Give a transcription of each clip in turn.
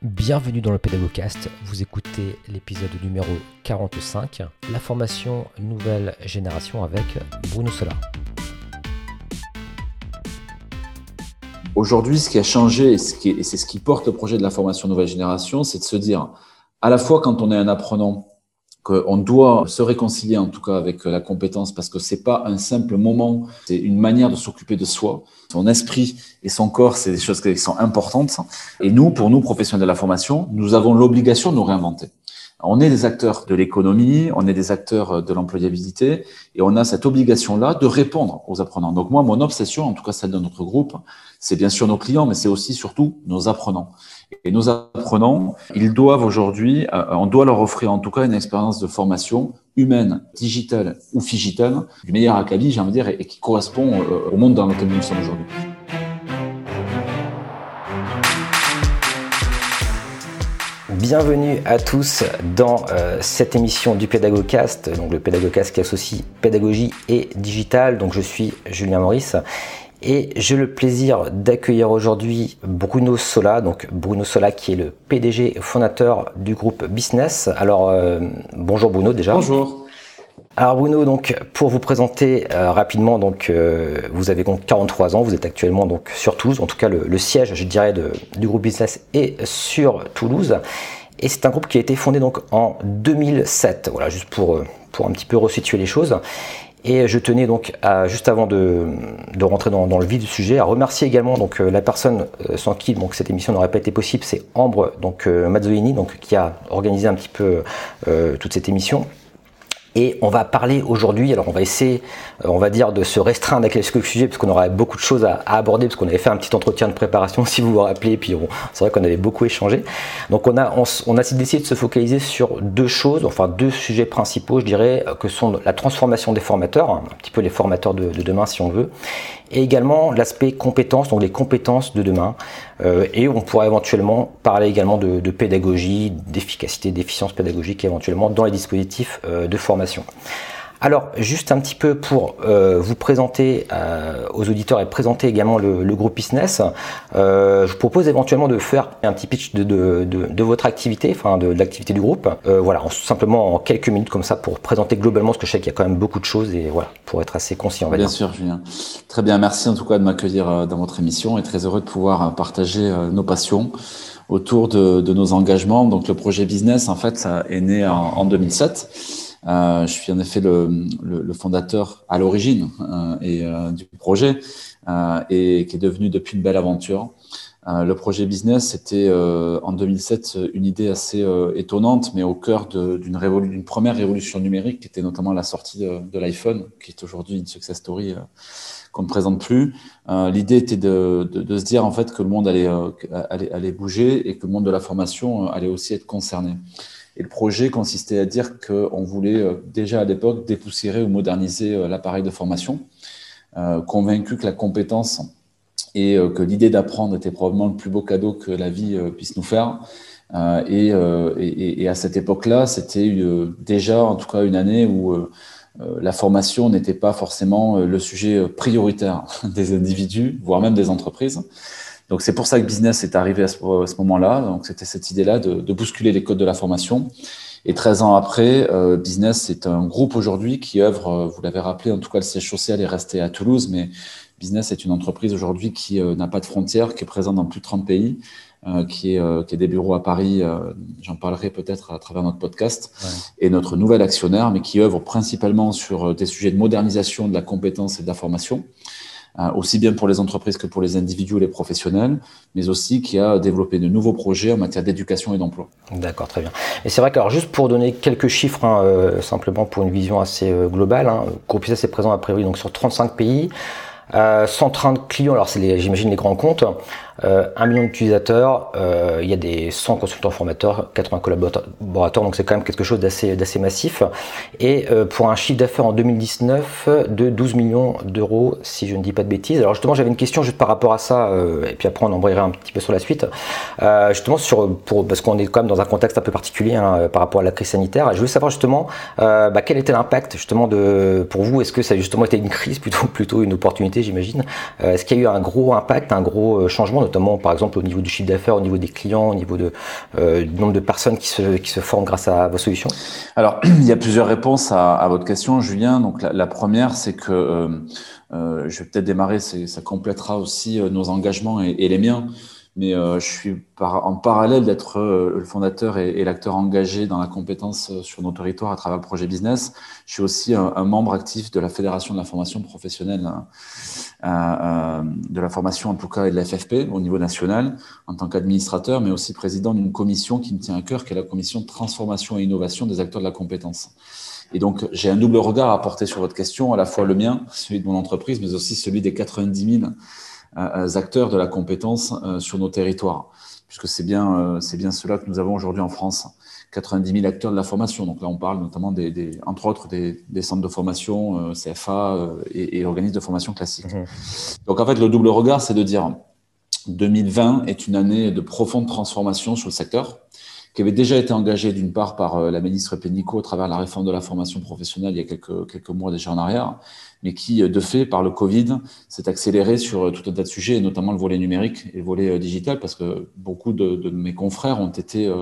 Bienvenue dans le Pédagogcast, vous écoutez l'épisode numéro 45, la formation nouvelle génération avec Bruno Sola. Aujourd'hui, ce qui a changé et c'est ce qui porte le projet de la formation nouvelle génération, c'est de se dire, à la fois quand on est un apprenant qu'on doit se réconcilier en tout cas avec la compétence parce que c'est pas un simple moment, c'est une manière de s'occuper de soi. Son esprit et son corps, c'est des choses qui sont importantes. Et nous, pour nous, professionnels de la formation, nous avons l'obligation de nous réinventer. On est des acteurs de l'économie, on est des acteurs de l'employabilité et on a cette obligation-là de répondre aux apprenants. Donc moi, mon obsession, en tout cas celle de notre groupe, c'est bien sûr nos clients, mais c'est aussi surtout nos apprenants. Et nos apprenants, ils doivent aujourd'hui, euh, on doit leur offrir en tout cas une expérience de formation humaine, digitale ou figitale, du meilleur acabit, j'ai envie de dire, et qui correspond euh, au monde dans lequel nous sommes aujourd'hui. Bienvenue à tous dans euh, cette émission du Pédagogcast, donc le Pédagogcast qui associe pédagogie et digital. Donc je suis Julien Maurice et j'ai le plaisir d'accueillir aujourd'hui Bruno Sola, donc Bruno Sola qui est le PDG fondateur du groupe Business. Alors euh, bonjour Bruno déjà. Bonjour. Alors Bruno, donc pour vous présenter euh, rapidement, donc euh, vous avez donc 43 ans, vous êtes actuellement donc sur Toulouse, en tout cas le, siège, je dirais, de, du groupe Business est sur Toulouse. Et c'est un groupe qui a été fondé donc en 2007. Voilà, juste pour pour un petit peu resituer les choses. Et je tenais donc, à, juste avant de, de rentrer dans, le vif du sujet, à remercier également donc, euh, la personne euh, sans qui donc, cette émission n'aurait pas été possible, c'est Ambre donc, euh, Mazzolini, donc, qui a organisé un petit peu toute cette émission. Et on va parler aujourd'hui, alors on va essayer, euh, on va dire, de se restreindre à quelques sujets, parce qu'on aura beaucoup de choses à, aborder, parce qu'on avait fait un petit entretien de préparation, si vous vous rappelez, puis c'est vrai qu'on avait beaucoup échangé. Donc on a, on, a décidé de se focaliser sur deux choses, enfin deux sujets principaux, je dirais, que sont la transformation des formateurs, un petit peu les formateurs de demain si on veut, et également l'aspect compétences, donc les compétences de demain. Euh, et on pourra éventuellement parler également de, de pédagogie, d'efficacité, d'efficience pédagogique éventuellement dans les dispositifs euh, de formation. Alors, juste un petit peu pour euh, vous présenter euh, aux auditeurs et présenter également le, le groupe Business, euh, je vous propose éventuellement de faire un petit pitch de, de, de, de votre activité, enfin de, l'activité du groupe. Euh, voilà, en, simplement en quelques minutes comme ça pour présenter globalement, parce que je sais qu'il y a quand même beaucoup de choses et voilà, pour être assez concis, on va bien dire. sûr, Julien. Très bien, merci en tout cas de m'accueillir euh, dans votre émission et très heureux de pouvoir partager nos passions autour de, de nos engagements. Donc le projet Business, en fait, ça est né en, en 2007. Euh, je suis en effet le, fondateur à l'origine euh, et euh, du projet et qui est devenu depuis une belle aventure. Le projet business, c'était en 2007 une idée assez étonnante, mais au cœur d'une première révolution numérique, qui était notamment la sortie de, l'iPhone, qui est aujourd'hui une success story qu'on ne présente plus. L'idée était de, se dire en fait que le monde allait, bouger et que le monde de la formation allait aussi être concerné. Et le projet consistait à dire qu'on voulait euh, déjà à l'époque dépoussiérer ou moderniser euh, l'appareil de formation, euh, convaincu que la compétence et que l'idée d'apprendre était probablement le plus beau cadeau que la vie puisse nous faire. Et, et, et à cette époque-là, c'était déjà en tout cas une année où la formation n'était pas forcément le sujet prioritaire des individus, voire même des entreprises. Donc c'est pour ça que business est arrivé à ce, ce moment-là. Donc c'était cette idée-là de, de, bousculer les codes de la formation. Et 13 ans après, euh, Business c'est un groupe aujourd'hui qui œuvre, euh, vous l'avez rappelé, en tout cas le siège social est resté à Toulouse, mais Business est une entreprise aujourd'hui qui euh, n'a pas de frontières, qui est présente dans plus de 30 pays, euh, qui, est, euh, qui est des bureaux à Paris, j'en parlerai peut-être à travers notre podcast, ouais. et notre nouvel actionnaire, mais qui œuvre principalement sur des sujets de modernisation de la compétence et de la formation. Euh, aussi bien pour les entreprises que pour les individus et les professionnels, mais aussi qui a développé de nouveaux projets en matière d'éducation et d'emploi. D'accord, très bien. Et c'est vrai que, alors, juste pour donner quelques chiffres, hein, euh, simplement pour une vision assez euh, globale, hein, est présent a priori donc sur 35 pays, euh, 130 clients, alors c'est j'imagine les grands comptes, euh, 1 million d'utilisateurs, euh, il y a des 100 consultants formateurs, 80 collaborateurs, donc c'est quand même quelque chose d'assez massif. Et euh, pour un chiffre d'affaires en 2019 de 12 millions d'euros, si je ne dis pas de bêtises. Alors justement, j'avais une question juste par rapport à ça, euh, et puis après on embrayera un petit peu sur la suite. Justement sur parce qu'on est quand même dans un contexte un peu particulier hein, par rapport à la crise sanitaire. Je voulais savoir justement bah, quel était l'impact justement de pour vous? Est-ce que ça a justement été une crise plutôt plutôt une opportunité, j'imagine? Est-ce qu'il y a eu un gros impact, un gros changement notamment par exemple au niveau du chiffre d'affaires, au niveau des clients, au niveau de, du nombre de personnes qui se, qui se forment grâce à vos solutions? Alors, il y a plusieurs réponses à, à votre question, Julien. Donc, la, première, c'est que je vais peut-être démarrer, ça complétera aussi nos engagements et, et les miens mais euh, je suis en parallèle d'être euh, le fondateur et, l'acteur engagé dans la compétence euh, sur nos territoires à travers le projet business. Je suis aussi un, membre actif de la Fédération de la formation professionnelle, hein, de la formation en tout cas et de la FFP au niveau national en tant qu'administrateur, mais aussi président d'une commission qui me tient à cœur, qui est la commission de transformation et innovation des acteurs de la compétence. Et donc, j'ai un double regard à porter sur votre question, à la fois le mien, celui de mon entreprise, mais aussi celui des 90 000 euh, acteurs de la compétence euh, sur nos territoires, puisque c'est bien, euh, c'est bien cela que nous avons aujourd'hui en France. 90 000 acteurs de la formation. Donc là, on parle notamment des, des entre autres des, des, centres de formation, CFA et, et, organismes de formation classiques. Mmh. Donc en fait, le double regard, c'est de dire 2020 est une année de profonde transformation sur le secteur qui avait déjà été engagée d'une part par la ministre Pénicaud au travers de la réforme de la formation professionnelle il y a quelques, quelques mois déjà en arrière, mais qui, euh, de fait, par le Covid, s'est accéléré sur euh, tout un tas de sujets, notamment le volet numérique et le volet euh, digital, parce que beaucoup de, mes confrères ont été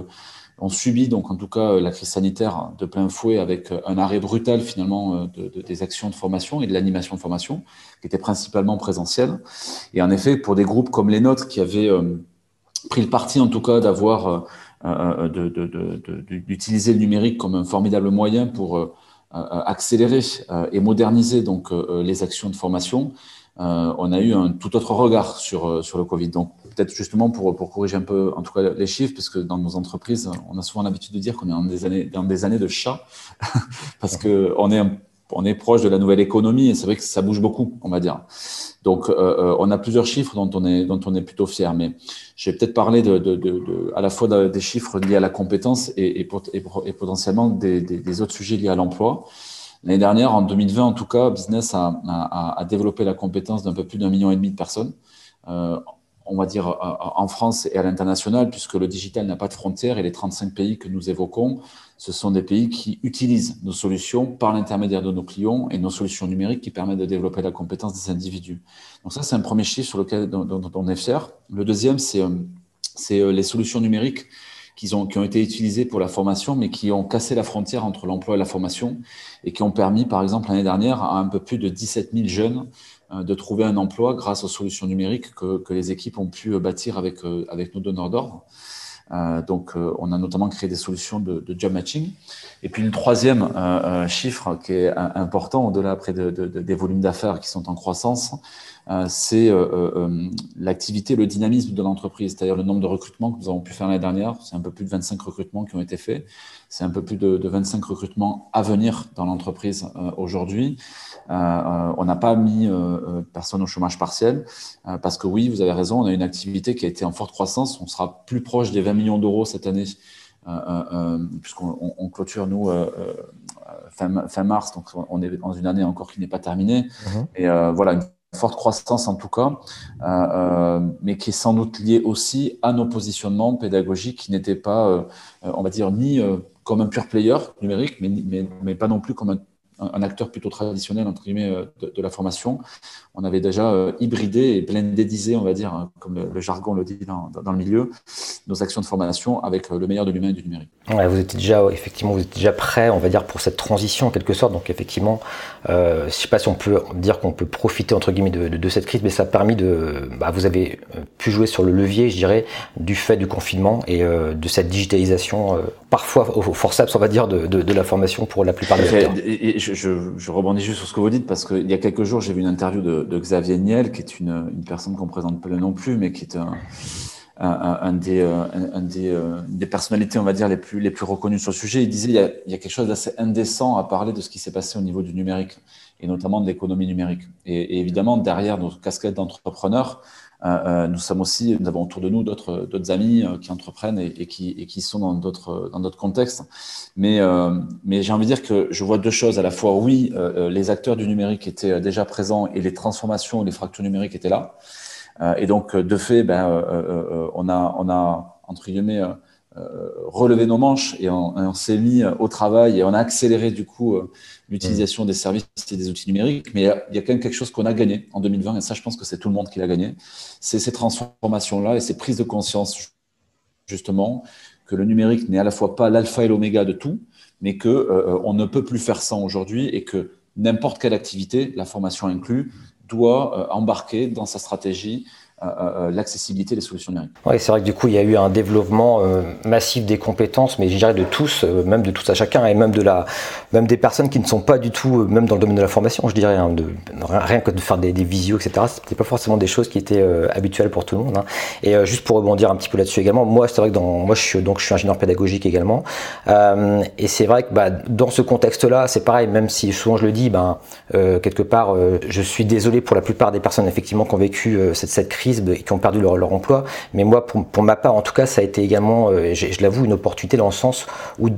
ont subi donc en tout cas la crise sanitaire de plein fouet avec un arrêt brutal finalement de, de, des actions de formation et de l'animation de formation qui était principalement présentielle. Et en effet, pour des groupes comme les nôtres qui avaient pris le parti en tout cas d'avoir d'utiliser le numérique comme un formidable moyen pour accélérer euh, et moderniser donc euh, les actions de formation, on a eu un tout autre regard sur sur le Covid. Donc peut-être justement pour pour corriger un peu en tout cas les chiffres, parce que dans nos entreprises, on a souvent l'habitude de dire qu'on est dans des années dans des années de chat, parce que on est on est proche de la nouvelle économie et c'est vrai que ça bouge beaucoup, on va dire. Donc, euh, euh, on a plusieurs chiffres dont on est, dont on est plutôt fier. Mais je vais peut-être parler de, de, de, à la fois des chiffres liés à la compétence et, potentiellement des, autres sujets liés à l'emploi. L'année dernière, en 2020 en tout cas, Business a, a, a développé la compétence d'un peu plus d'un million et demi de personnes. Euh, on va dire, en France et à l'international, puisque le digital n'a pas de frontières et les 35 pays que nous évoquons, ce sont des pays qui utilisent nos solutions par l'intermédiaire de nos clients et nos solutions numériques qui permettent de développer la compétence des individus. Donc ça, c'est un premier chiffre sur lequel on est fier. Le deuxième, c'est euh, euh, les solutions numériques qui ont, été utilisées pour la formation, mais qui ont cassé la frontière entre l'emploi et la formation et qui ont permis, par exemple, l'année dernière, à un peu plus de 17 000 jeunes euh, de trouver un emploi grâce aux solutions numériques que, que les équipes ont pu bâtir avec, euh, avec nos donneurs d'ordre. Euh, donc, euh, on a notamment créé des solutions de, de job matching. Et puis, une troisième euh, chiffre qui est important, au-delà après de, de, des volumes d'affaires qui sont en croissance, c'est l'activité, le dynamisme de l'entreprise, c'est-à-dire le nombre de recrutements que nous avons pu faire l'année dernière. C'est un peu plus de 25 recrutements qui ont été faits. C'est un peu plus de, de 25 recrutements à venir dans l'entreprise aujourd'hui. Euh, euh, on n'a pas mis euh, personne au chômage partiel parce que oui, vous avez raison, on a une activité qui a été en forte croissance. On sera plus proche des 20 millions d'euros cette année puisqu'on on clôture nous fin, fin, mars, donc on est dans une année encore qui n'est pas terminée. Mmh. Et voilà, une forte croissance en tout cas, euh, mais qui est sans doute liée aussi à nos positionnements pédagogiques qui n'étaient pas, euh, on va dire, ni euh, comme un pure player numérique, mais, mais, pas non plus comme un acteur plutôt traditionnel entre guillemets euh, de, la formation. On avait déjà euh, hybridé et blendedisé, on va dire, hein, comme le, jargon le dit dans, le milieu, nos actions de formation avec euh, le meilleur de l'humain et du numérique. Ouais, vous étiez déjà effectivement, vous êtes déjà prêt, on va dire, pour cette transition en quelque sorte. Donc effectivement, je ne sais pas si on peut dire qu'on peut profiter entre guillemets de, cette crise, mais ça a permis de, bah, vous avez pu jouer sur le levier, je dirais, du fait du confinement et de cette digitalisation, parfois au forceps, on va dire, de, de, la formation pour la plupart des acteurs. Et, je, je, je, rebondis juste sur ce que vous dites parce qu'il y a quelques jours, j'ai vu une interview de, de Xavier Niel, qui est une, une personne qu'on présente pas nom plus, mais qui est un, un, un des, un, un des, euh, des, personnalités, on va dire, les plus, les plus reconnues sur le sujet. Il disait il y a, il y a quelque chose d'assez indécent à parler de ce qui s'est passé au niveau du numérique et notamment de l'économie numérique. Et, et, évidemment, derrière d'entrepreneurs, euh, euh, nous sommes aussi, nous avons autour de nous d'autres amis euh, qui entreprennent et, qui sont dans d'autres contextes. Mais euh, j'ai envie de dire que je vois deux choses à la fois. Oui, euh, les acteurs du numérique étaient déjà présents et les transformations, les fractures numériques étaient là. et donc de fait, ben on a entre guillemets relevé nos manches et on, s'est mis au travail et on a accéléré du coup l'utilisation des services et des outils numériques. Mais il y, a, quand même quelque chose qu'on a gagné en 2020 et ça, je pense que c'est tout le monde qui l'a gagné. C'est ces transformations-là et ces prises de conscience justement que le numérique n'est à la fois pas l'alpha et l'oméga de tout, mais que euh, on ne peut plus faire ça aujourd'hui et que n'importe quelle activité, la formation inclue, doit euh, embarquer dans sa stratégie euh, euh, l'accessibilité des solutions numériques. Oui, c'est vrai que du coup, il y a eu un développement euh, massif des compétences, mais je dirais de tous, même de tous à chacun, et même de la, même des personnes qui ne sont pas du tout, même dans le domaine de la formation, je dirais, hein, de, rien que de faire des, des visios, etc. C'était pas forcément des choses qui étaient habituelles pour tout le monde. Hein. Et juste pour rebondir un petit peu là-dessus également, moi, c'est vrai que dans, moi, je suis donc je suis ingénieur pédagogique également, et c'est vrai que bah, dans ce contexte-là, c'est pareil, même si souvent je le dis, ben quelque part, je suis désolé pour la plupart des personnes effectivement qui ont vécu cette crise qui ont perdu leur, emploi. Mais moi, pour, ma part, en tout cas, ça a été également, euh, je l'avoue, une opportunité dans le sens où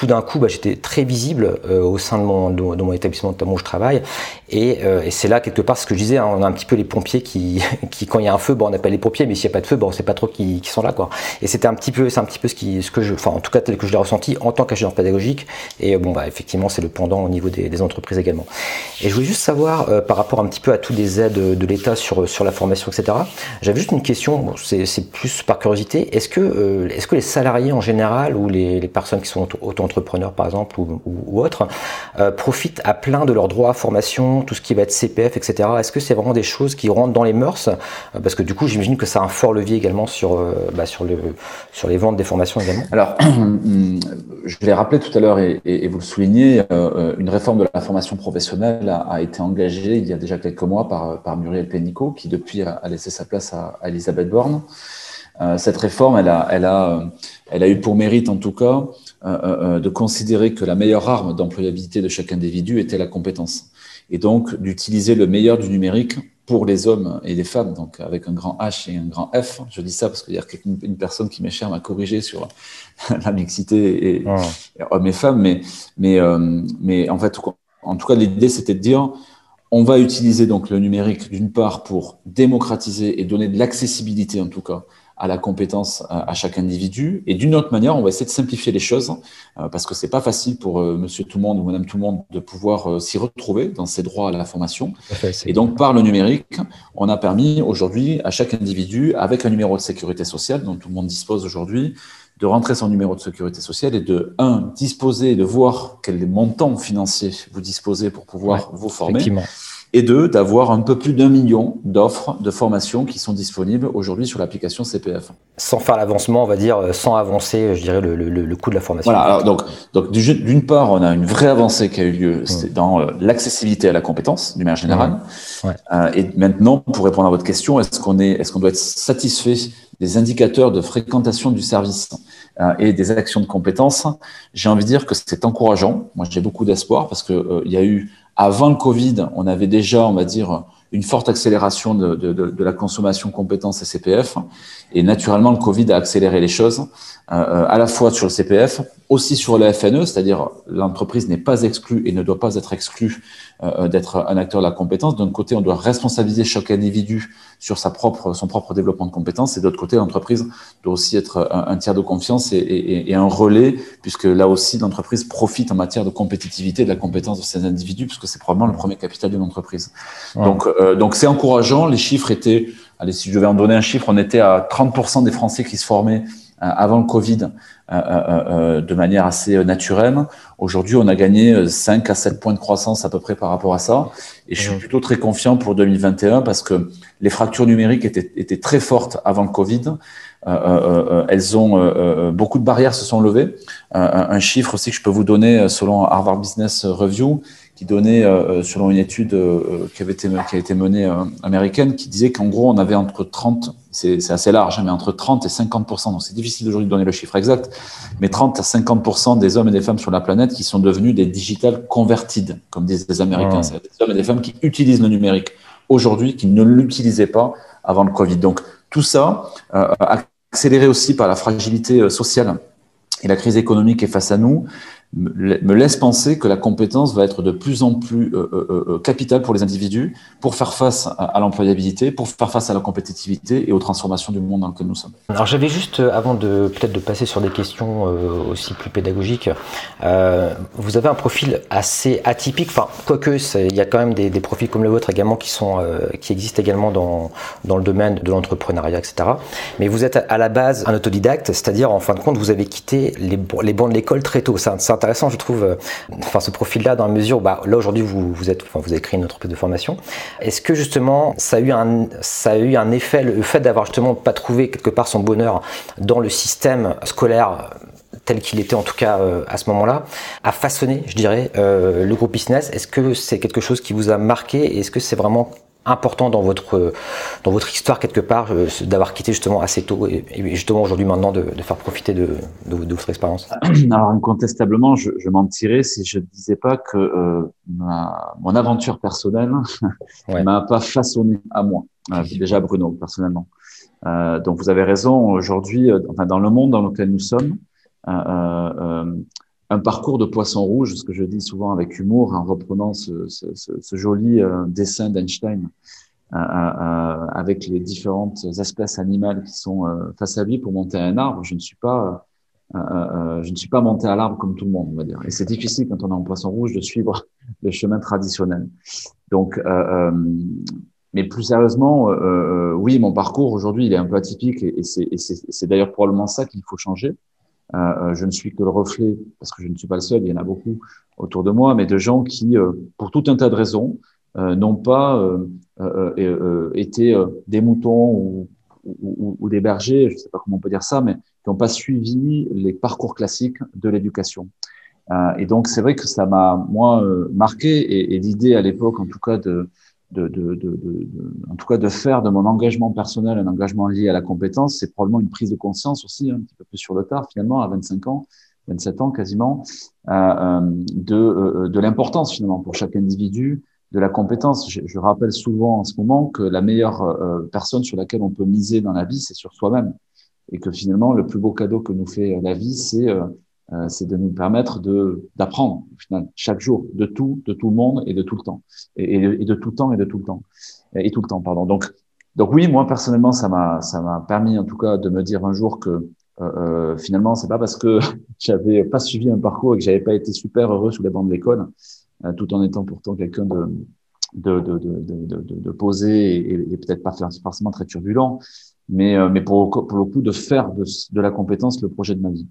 tout d'un coup, bah, j'étais très visible euh, au sein de mon, établissement notamment où je travaille. Et, euh, et c'est là, quelque part, ce que je disais, hein, on a un petit peu les pompiers qui, quand il y a un feu, bon, on appelle les pompiers, mais s'il n'y a pas de feu, on sait pas trop qui, sont là. Et c'était un petit peu, c'est un petit peu ce, que je, en tout cas, tel que je l'ai ressenti en tant qu'ingénieur pédagogique. Et bon, bah, effectivement, c'est le pendant au niveau des, entreprises également. Et je voulais juste savoir, euh, par rapport un petit peu à toutes les aides de l'État sur, la formation, etc., j'avais juste une question, c'est plus par curiosité. Est-ce que, les salariés en général ou les, personnes qui sont auto entrepreneurs par exemple ou, autres euh, profitent à plein de leurs droits à formation, tout ce qui va être CPF, etc. Est-ce que c'est vraiment des choses qui rentrent dans les mœurs? Euh, Parce que du coup, j'imagine que ça a un fort levier également sur, euh, bah, sur, le, sur les ventes des formations également. Alors, je l'ai rappelé tout à l'heure et, vous le soulignez, une réforme de la formation professionnelle a, été engagée il y a déjà quelques mois par, Muriel Pénicaud, qui depuis a, laissé sa place à, Elisabeth Borne. Cette réforme, elle a, eu pour mérite en tout cas de considérer que la meilleure arme d'employabilité de chaque individu était la compétence. Et donc d'utiliser le meilleur du numérique pour les hommes et les femmes, donc avec un grand H et un grand F. Je dis ça parce qu'il y a une, personne qui m'est chère m'a corrigé sur la mixité et, oh. et, hommes et femmes, mais, mais, euh, mais en fait, en tout cas, l'idée c'était de dire on va utiliser donc le numérique d'une part pour démocratiser et donner de l'accessibilité en tout cas à la compétence à, chaque individu. Et d'une autre manière, on va essayer de simplifier les choses euh, parce que c'est pas facile pour euh, monsieur tout le monde ou madame tout le monde de pouvoir euh, s'y retrouver dans ses droits à la formation. et donc, par le numérique, on a permis aujourd'hui à chaque individu, avec un numéro de sécurité sociale dont tout le monde dispose aujourd'hui, de rentrer son numéro de sécurité sociale et de, un, disposer, de voir quel montant financier vous disposez pour pouvoir vous former et deux, d'avoir un peu plus d'un million d'offres de formation qui sont disponibles aujourd'hui sur l'application CPF. Sans faire l'avancement, on va dire, euh, sans avancer, je dirais, le, le, le coût de la formation. Voilà, alors donc, donc d'une part, on a une vraie avancée qui a eu lieu mmh. dans euh, l'accessibilité à la compétence, d'une manière générale. Mmh. Ouais. Euh, et maintenant, pour répondre à votre question, est-ce qu'on est, est-ce qu'on doit être satisfait des indicateurs de fréquentation du service euh, et des actions de compétences J'ai envie de dire que c'est encourageant. Moi, j'ai beaucoup d'espoir parce que il y a eu avant le Covid, on avait déjà, on va dire, une forte accélération de, la consommation compétences et CPF. Et naturellement, le Covid a accéléré les choses, euh, à la fois sur le CPF, aussi sur le FNE, c'est-à-dire l'entreprise n'est pas exclue et ne doit pas être exclue euh, d'être un acteur de la compétence. D'un côté, on doit responsabiliser chaque individu sur sa propre, son propre développement de compétences, et d'autre côté, l'entreprise doit aussi être un, un tiers de confiance et, et, et, un relais, puisque là aussi, l'entreprise profite en matière de compétitivité de la compétence de ces individus, puisque c'est probablement le premier capital d'une entreprise. Ouais. Donc, euh, donc c'est encourageant. Les chiffres étaient, allez, si je devais en donner un chiffre, on était à 30% des Français qui se formaient avant le Covid euh, euh, de manière assez naturelle. Aujourd'hui, on a gagné 5 à 7 points de croissance à peu près par rapport à ça. Et je suis plutôt très confiant pour 2021 parce que les fractures numériques étaient, étaient très fortes avant le Covid. Euh, elles ont beaucoup de barrières se sont levées. un chiffre aussi que je peux vous donner selon Harvard Business Review, qui donnait, selon une étude qui avait été qui a été menée américaine, qui disait qu'en gros on avait entre 30 c'est assez large, hein, mais entre 30 et 50 donc c'est difficile aujourd'hui de donner le chiffre exact, mais 30 à 50 des hommes et des femmes sur la planète qui sont devenus des digital converted, comme disent les Américains, c'est des hommes et des femmes qui utilisent le numérique aujourd'hui, qui ne l'utilisaient pas avant le Covid. Donc tout ça, euh, accéléré aussi par la fragilité euh, sociale et la crise économique est face à nous, me laisse penser que la compétence va être de plus en plus euh, euh, euh, capitale pour les individus pour faire face à, l'employabilité, pour faire face à la compétitivité et aux transformations du monde dans lequel nous sommes. Alors j'avais juste, avant de peut-être de passer sur des questions aussi plus pédagogiques, vous avez un profil assez atypique, enfin quoique il y a quand même des, profils comme le vôtre également qui sont qui existent également dans dans le domaine de l'entrepreneuriat, etc. Mais vous êtes à la base un autodidacte, c'est-à-dire en fin de compte vous avez quitté les, bancs de l'école très tôt. Intéressant, je trouve, euh, enfin, ce profil-là, dans la mesure bah, là, aujourd'hui, vous, vous, êtes, enfin, vous avez créé une entreprise de formation. Est-ce que, justement, ça a eu un, ça a eu un effet, le fait d'avoir, justement, pas trouvé quelque part son bonheur dans le système scolaire tel qu'il était en tout cas euh, à ce moment-là, a façonné, je dirais, euh, le groupe business? Est-ce que c'est quelque chose qui vous a marqué? Est-ce que c'est vraiment important dans votre, dans votre histoire quelque part euh, d'avoir quitté justement assez tôt et, justement aujourd'hui maintenant de, faire profiter de, de, votre expérience. Alors incontestablement, je, je mentirais si je ne disais pas que euh, ma, mon aventure personnelle ne m'a pas façonné à moi, euh, déjà Bruno personnellement. Euh, donc vous avez raison, aujourd'hui, enfin, dans le monde dans lequel nous sommes, un parcours de poisson rouge, ce que je dis souvent avec humour en reprenant ce, ce, ce, ce joli euh, dessin d'Einstein euh, euh, avec les différentes espèces animales qui sont face à lui pour monter à un arbre. Je ne suis pas je ne suis pas monté à l'arbre comme tout le monde, on va dire. Et c'est difficile quand on est en poisson rouge de suivre le chemin traditionnel. Donc, mais plus sérieusement, oui, mon parcours aujourd'hui, il est un peu atypique et, et c'est d'ailleurs probablement ça qu'il faut changer. Euh, euh, je ne suis que le reflet, parce que je ne suis pas le seul, il y en a beaucoup autour de moi, mais de gens qui, euh, pour tout un tas de raisons, n'ont pas été des moutons ou, ou, ou, des bergers, je ne sais pas comment on peut dire ça, mais qui n'ont pas suivi les parcours classiques de l'éducation. Euh, et donc, c'est vrai que ça m'a, moi, marqué, et, et l'idée à l'époque, en tout cas, de, de, de, de, de, en tout cas de faire de mon engagement personnel un engagement lié à la compétence, c'est probablement une prise de conscience aussi, hein, un petit peu plus sur le tard finalement, à 25 ans, 27 ans quasiment, euh, euh, de, euh, de l'importance finalement pour chaque individu de la compétence. Je, je, rappelle souvent en ce moment que la meilleure euh, personne sur laquelle on peut miser dans la vie, c'est sur soi-même. Et que finalement, le plus beau cadeau que nous fait la vie, c'est euh, c'est de nous permettre de d'apprendre chaque jour de tout, de tout le monde et de tout le temps et, de, tout le temps et de tout le temps et, tout le temps pardon. Donc donc oui, moi personnellement, ça m'a ça m'a permis en tout cas de me dire un jour que euh, euh finalement c'est pas parce que j'avais pas suivi un parcours et que j'avais pas été super heureux sous les bancs de l'école, euh, tout en étant pourtant quelqu'un de de, de, de, de, de posé et, et peut-être pas forcément très turbulent, mais, euh, mais pour, pour le coup de faire de, de la compétence le projet de ma vie.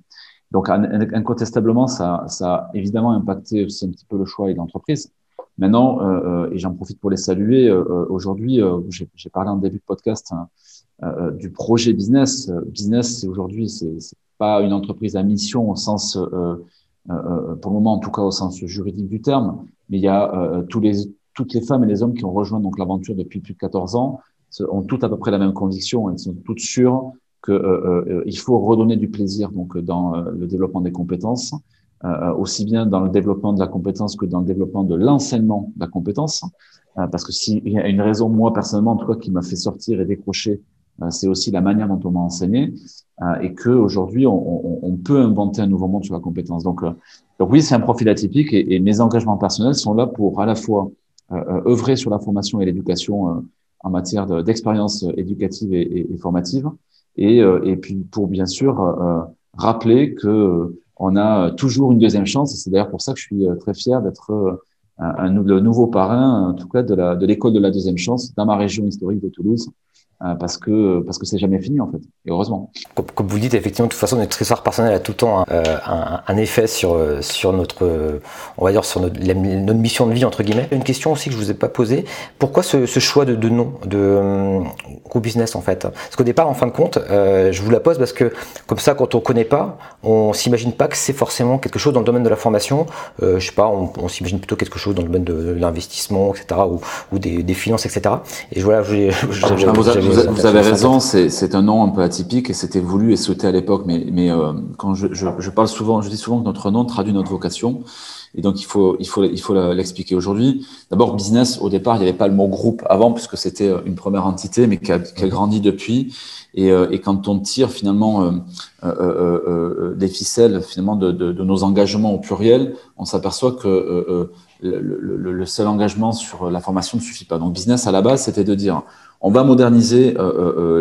Donc, incontestablement, ça, ça a évidemment impacté aussi un petit peu le choix et l'entreprise. Maintenant, euh, euh, et j'en profite pour les saluer, euh, euh aujourd'hui, euh, j'ai parlé en début de podcast hein, du projet business. Business, c'est aujourd'hui, c'est pas une entreprise à mission au sens, pour le moment en tout cas au sens juridique du terme, mais il y a tous les, toutes les femmes et les hommes qui ont rejoint donc l'aventure depuis plus de 14 ans ont toutes à peu près la même conviction, elles sont toutes sûres qu'il euh, euh, il faut redonner du plaisir donc dans euh, le développement des compétences, aussi bien dans le développement de la compétence que dans le développement de l'enseignement de la compétence. parce que s'il y a une raison, moi personnellement, en tout cas, qui m'a fait sortir et décrocher, c'est aussi la manière dont on m'a enseigné, et que aujourd'hui, on, on, peut inventer un nouveau monde sur la compétence. Donc, donc oui, c'est un profil atypique, et, mes engagements personnels sont là pour à la fois œuvrer sur la formation et l'éducation en matière d'expérience éducative et, et formative, et, euh, et puis pour bien sûr euh, euh, rappeler que on a toujours une deuxième chance. C'est d'ailleurs pour ça que je suis très fier d'être un, un, le nouveau parrain, en tout cas de l'école de, de la deuxième chance dans ma région historique de Toulouse. Euh, parce que parce que c'est jamais fini en fait. Et heureusement. Comme, comme, vous dites effectivement de toute façon notre histoire personnelle a tout le temps euh, un, un, effet sur euh, sur notre on va dire sur notre, notre, mission de vie entre guillemets. Une question aussi que je vous ai pas posée. Pourquoi ce, ce choix de, de, nom de groupe business en fait? Parce qu'au départ en fin de compte je vous la pose parce que comme ça quand on connaît pas on s'imagine pas que c'est forcément quelque chose dans le domaine de la formation. Je sais pas on, on s'imagine plutôt quelque chose dans le domaine de, l'investissement etc ou, ou des, des, finances etc et voilà vous, avez raison, c'est un nom un peu atypique et c'était voulu et souhaité à l'époque. Mais, mais euh, quand je, je, je, parle souvent, je dis souvent que notre nom traduit notre vocation. Et donc, il faut, il faut, il faut l'expliquer aujourd'hui. D'abord, business, au départ, il n'y avait pas le mot groupe avant, puisque c'était une première entité, mais qui a, grandi depuis. Et, euh, et, quand on tire finalement les ficelles finalement de, nos engagements au pluriel, on s'aperçoit que le, seul engagement sur la formation ne suffit pas. Donc business à la base, c'était de dire on va moderniser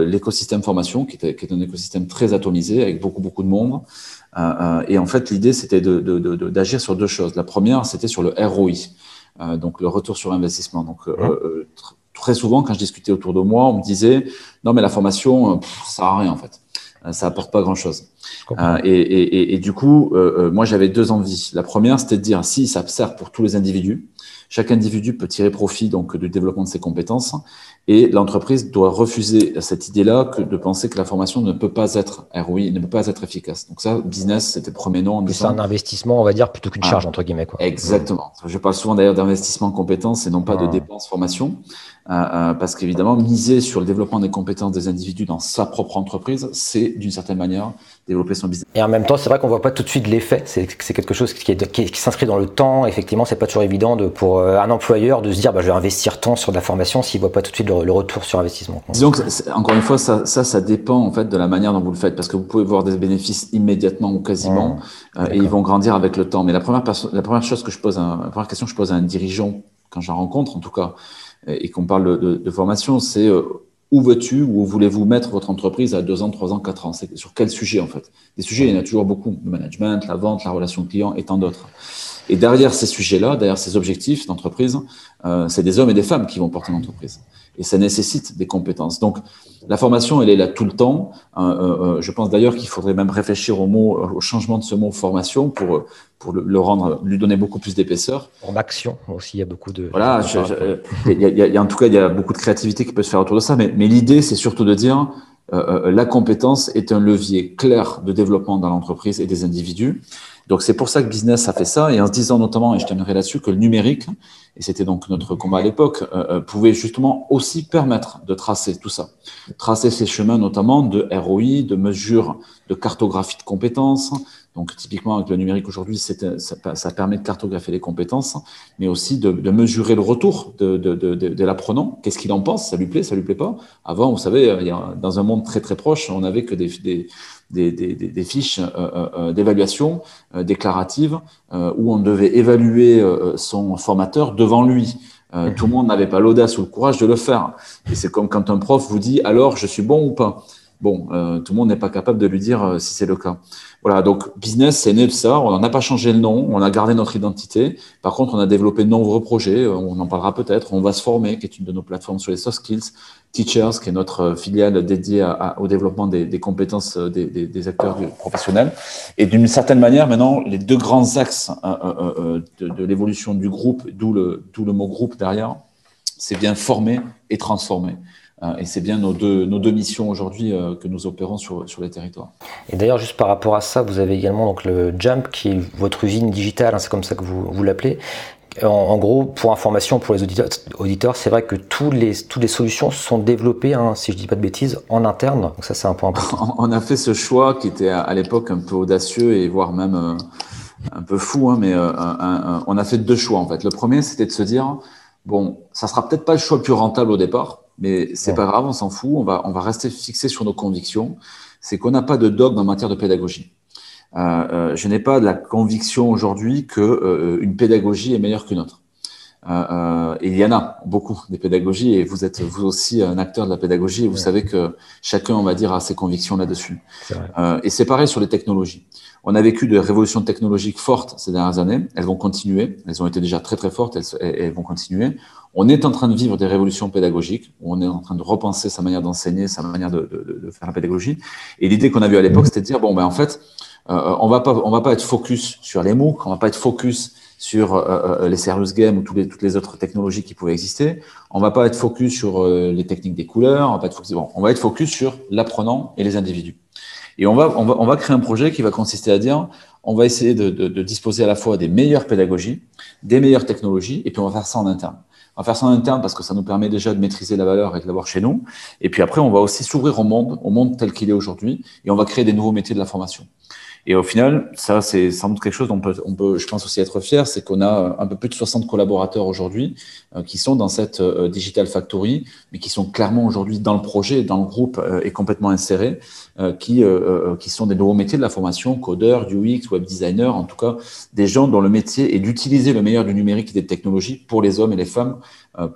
l'écosystème formation, qui, qui, est un écosystème très atomisé avec beaucoup beaucoup de monde. Et en fait, l'idée c'était d'agir sur deux choses. La première, c'était sur le ROI, donc le retour sur investissement. Donc très souvent, quand je discutais autour de moi, on me disait non, mais la formation, euh, ça sert à rien en fait. Euh, ça apporte pas grand chose. Euh, et, du coup, moi, j'avais deux envies. La première, c'était de dire si ça sert pour tous les individus, chaque individu peut tirer profit donc du développement de ses compétences et l'entreprise doit refuser cette idée-là que de penser que la formation ne peut pas être ROI, ne peut pas être efficace. Donc ça, business, c'était le premier nom. C'est un investissement, on va dire, plutôt qu'une charge entre guillemets. Quoi. Exactement. Je parle souvent d'ailleurs d'investissement en compétences et non pas de dépenses formation. Euh, euh, parce qu'évidemment, miser sur le développement des compétences des individus dans sa propre entreprise, c'est d'une certaine manière développer son business. Et en même temps, c'est vrai qu'on voit pas tout de suite l'effet. C'est quelque chose qui, s'inscrit dans le temps. Effectivement, c'est pas toujours évident de, pour euh, un employeur de se dire, bah, je vais investir tant sur de la formation s'il voit pas tout de suite le, retour sur investissement. Disons que, encore une fois, ça, ça, ça, dépend en fait de la manière dont vous le faites, parce que vous pouvez voir des bénéfices immédiatement ou quasiment, et ils vont grandir avec le temps. Mais la première, la première chose que je pose, la première question que je pose à un dirigeant quand je rencontre, en tout cas, et qu'on parle de, formation, c'est euh, où veux-tu où voulez-vous mettre votre entreprise à deux ans, trois ans, quatre ans? C'est sur quel sujet en fait? Des sujets, il y en a toujours beaucoup. Le management, la vente, la relation client et tant d'autres. Et derrière ces sujets-là, derrière ces objectifs d'entreprise, euh, c'est des hommes et des femmes qui vont porter l'entreprise et ça nécessite des compétences. Donc, la formation, elle est là tout le temps. Euh, euh, je pense d'ailleurs qu'il faudrait même réfléchir au mot, au changement de ce mot formation pour pour le, rendre, lui donner beaucoup plus d'épaisseur. En action aussi, il y a beaucoup de. Voilà, il y a, en tout cas, il y a beaucoup de créativité qui peut se faire autour de ça. Mais, mais l'idée, c'est surtout de dire, euh, la compétence est un levier clair de développement dans l'entreprise et des individus. Donc c'est pour ça que business a fait ça, et en se disant notamment, et je terminerai là-dessus, que le numérique, et c'était donc notre combat à l'époque, euh, euh, pouvait justement aussi permettre de tracer tout ça, tracer ces chemins notamment de ROI, de mesure, de cartographie de compétences. Donc typiquement avec le numérique aujourd'hui, ça, ça, permet de cartographier les compétences, mais aussi de, de mesurer le retour de, de, de, l'apprenant. Qu'est-ce qu'il en pense? Ça lui plaît? Ça lui plaît pas? Avant, vous savez, a, dans un monde très très proche, on n'avait que des, des des, des, des fiches euh, euh, euh, d'évaluation déclarative où on devait évaluer son formateur devant lui. tout le monde n'avait pas l'audace ou le courage de le faire. Et c'est comme quand un prof vous dit alors je suis bon ou pas? Bon, tout le monde n'est pas capable de lui dire si c'est le cas. Voilà, donc business, c'est né de ça. On n'a pas changé le nom, on a gardé notre identité. Par contre, on a développé de nombreux projets. Euh, on en parlera peut-être. On va se former, qui est une de nos plateformes sur les soft skills. Teachers, qui est notre euh, filiale dédiée au développement des, compétences euh, des, acteurs professionnels. Et d'une certaine manière, maintenant, les deux grands axes de, l'évolution du groupe, d'où le, le mot groupe derrière, c'est bien former et transformer. Euh, et c'est bien nos deux, nos deux missions aujourd'hui euh, que nous opérons sur, sur les territoires. Et d'ailleurs, juste par rapport à ça, vous avez également donc le Jump, qui est votre usine digitale, hein, c'est comme ça que vous, vous l'appelez. En, gros, pour information pour les auditeurs, auditeurs c'est vrai que tous les, toutes les solutions sont développées, hein, si je ne dis pas de bêtises, en interne. Donc ça, c'est un point important. On a fait ce choix qui était à, l'époque un peu audacieux et voire même euh, un peu fou, hein, mais on a fait deux choix en fait. Le premier, c'était de se dire, bon, ça sera peut-être pas le choix le plus rentable au départ, mais c'est pas grave, on s'en fout. On va, on va rester fixé sur nos convictions. C'est qu'on n'a pas de dogme en matière de pédagogie. Euh, euh, je n'ai pas de la conviction aujourd'hui que euh, une pédagogie est meilleure qu'une autre. Euh, et il y en a beaucoup des pédagogies et vous êtes vous aussi un acteur de la pédagogie et vous savez que chacun, on va dire, a ses convictions là-dessus. et c'est pareil sur les technologies. On a vécu de révolutions technologiques fortes ces dernières années. Elles vont continuer. Elles ont été déjà très très fortes. Elles, elles vont continuer. On est en train de vivre des révolutions pédagogiques. On est en train de repenser sa manière d'enseigner, sa manière de, de, de, faire la pédagogie. Et l'idée qu'on a vue à l'époque, c'était de dire bon ben en fait, euh, on va pas on va pas être focus sur les MOOC, on va pas être focus sur euh, euh les serious games ou toutes les, autres technologies qui pouvaient exister. On va pas être focus sur euh, les techniques des couleurs. On va être focus. Bon, on va être focus sur l'apprenant et les individus. Et on va, on va on va créer un projet qui va consister à dire on va essayer de, de, de disposer à la fois des meilleures pédagogies, des meilleures technologies, et puis on va faire ça en interne. On va faire ça en interne parce que ça nous permet déjà de maîtriser la valeur et de l'avoir chez nous. Et puis après, on va aussi s'ouvrir au monde, au monde tel qu'il est aujourd'hui, et on va créer des nouveaux métiers de la formation. Et au final, ça, c'est sans doute quelque chose dont on peut, je pense aussi être fier, c'est qu'on a un peu plus de 60 collaborateurs aujourd'hui euh, qui sont dans cette euh, Digital Factory, mais qui sont clairement aujourd'hui dans le projet, dans le groupe euh, et complètement insérés, qui, qui sont des nouveaux métiers de la formation, codeurs, UX, web designer, en tout cas des gens dont le métier est d'utiliser le meilleur du numérique et des technologies pour les hommes et les femmes,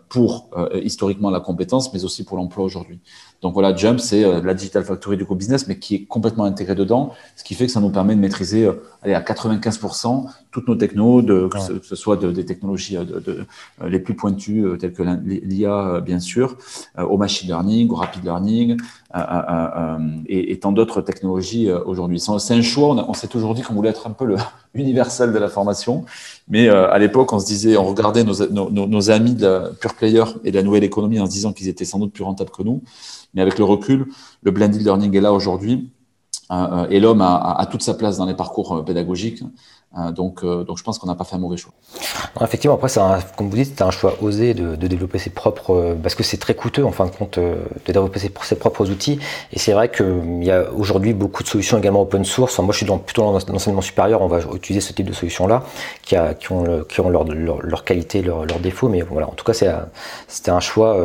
pour historiquement la compétence, mais aussi pour l'emploi aujourd'hui. Donc voilà, Jump, c'est euh, la Digital Factory du groupe business, mais qui est complètement intégré dedans, ce qui fait que ça nous permet de maîtriser euh, allez, à 95% toutes nos technos, de, que, ce, soit de, des technologies euh, de, de, les plus pointues, telles que l'IA, bien sûr, au machine learning, au rapid learning, et, et, tant d'autres technologies aujourd'hui. C'est un choix, on, s'est toujours dit qu'on voulait être un peu le universel de la formation, mais à l'époque, on se disait, on regardait nos, nos, nos amis de la Pure Player et de la nouvelle économie en se disant qu'ils étaient sans doute plus rentables que nous. Mais avec le recul, le blended learning est là aujourd'hui. Euh, euh, et l'homme a, a, toute sa place dans les parcours euh, pédagogiques. Euh, donc, euh, donc je pense qu'on n'a pas fait un mauvais choix. effectivement, après, un, comme vous dites, c'est un choix osé de, de, développer ses propres, euh, parce que c'est très coûteux en fin de compte de développer ses, ses propres outils. Et c'est vrai qu'il y a aujourd'hui beaucoup de solutions également open source. moi, je suis dans, plutôt dans l'enseignement supérieur, on va utiliser ce type de solutions-là, qui, qui, ont, qui ont leur, leur, leur qualité, leurs leur défauts. Mais voilà, en tout cas, c'était un choix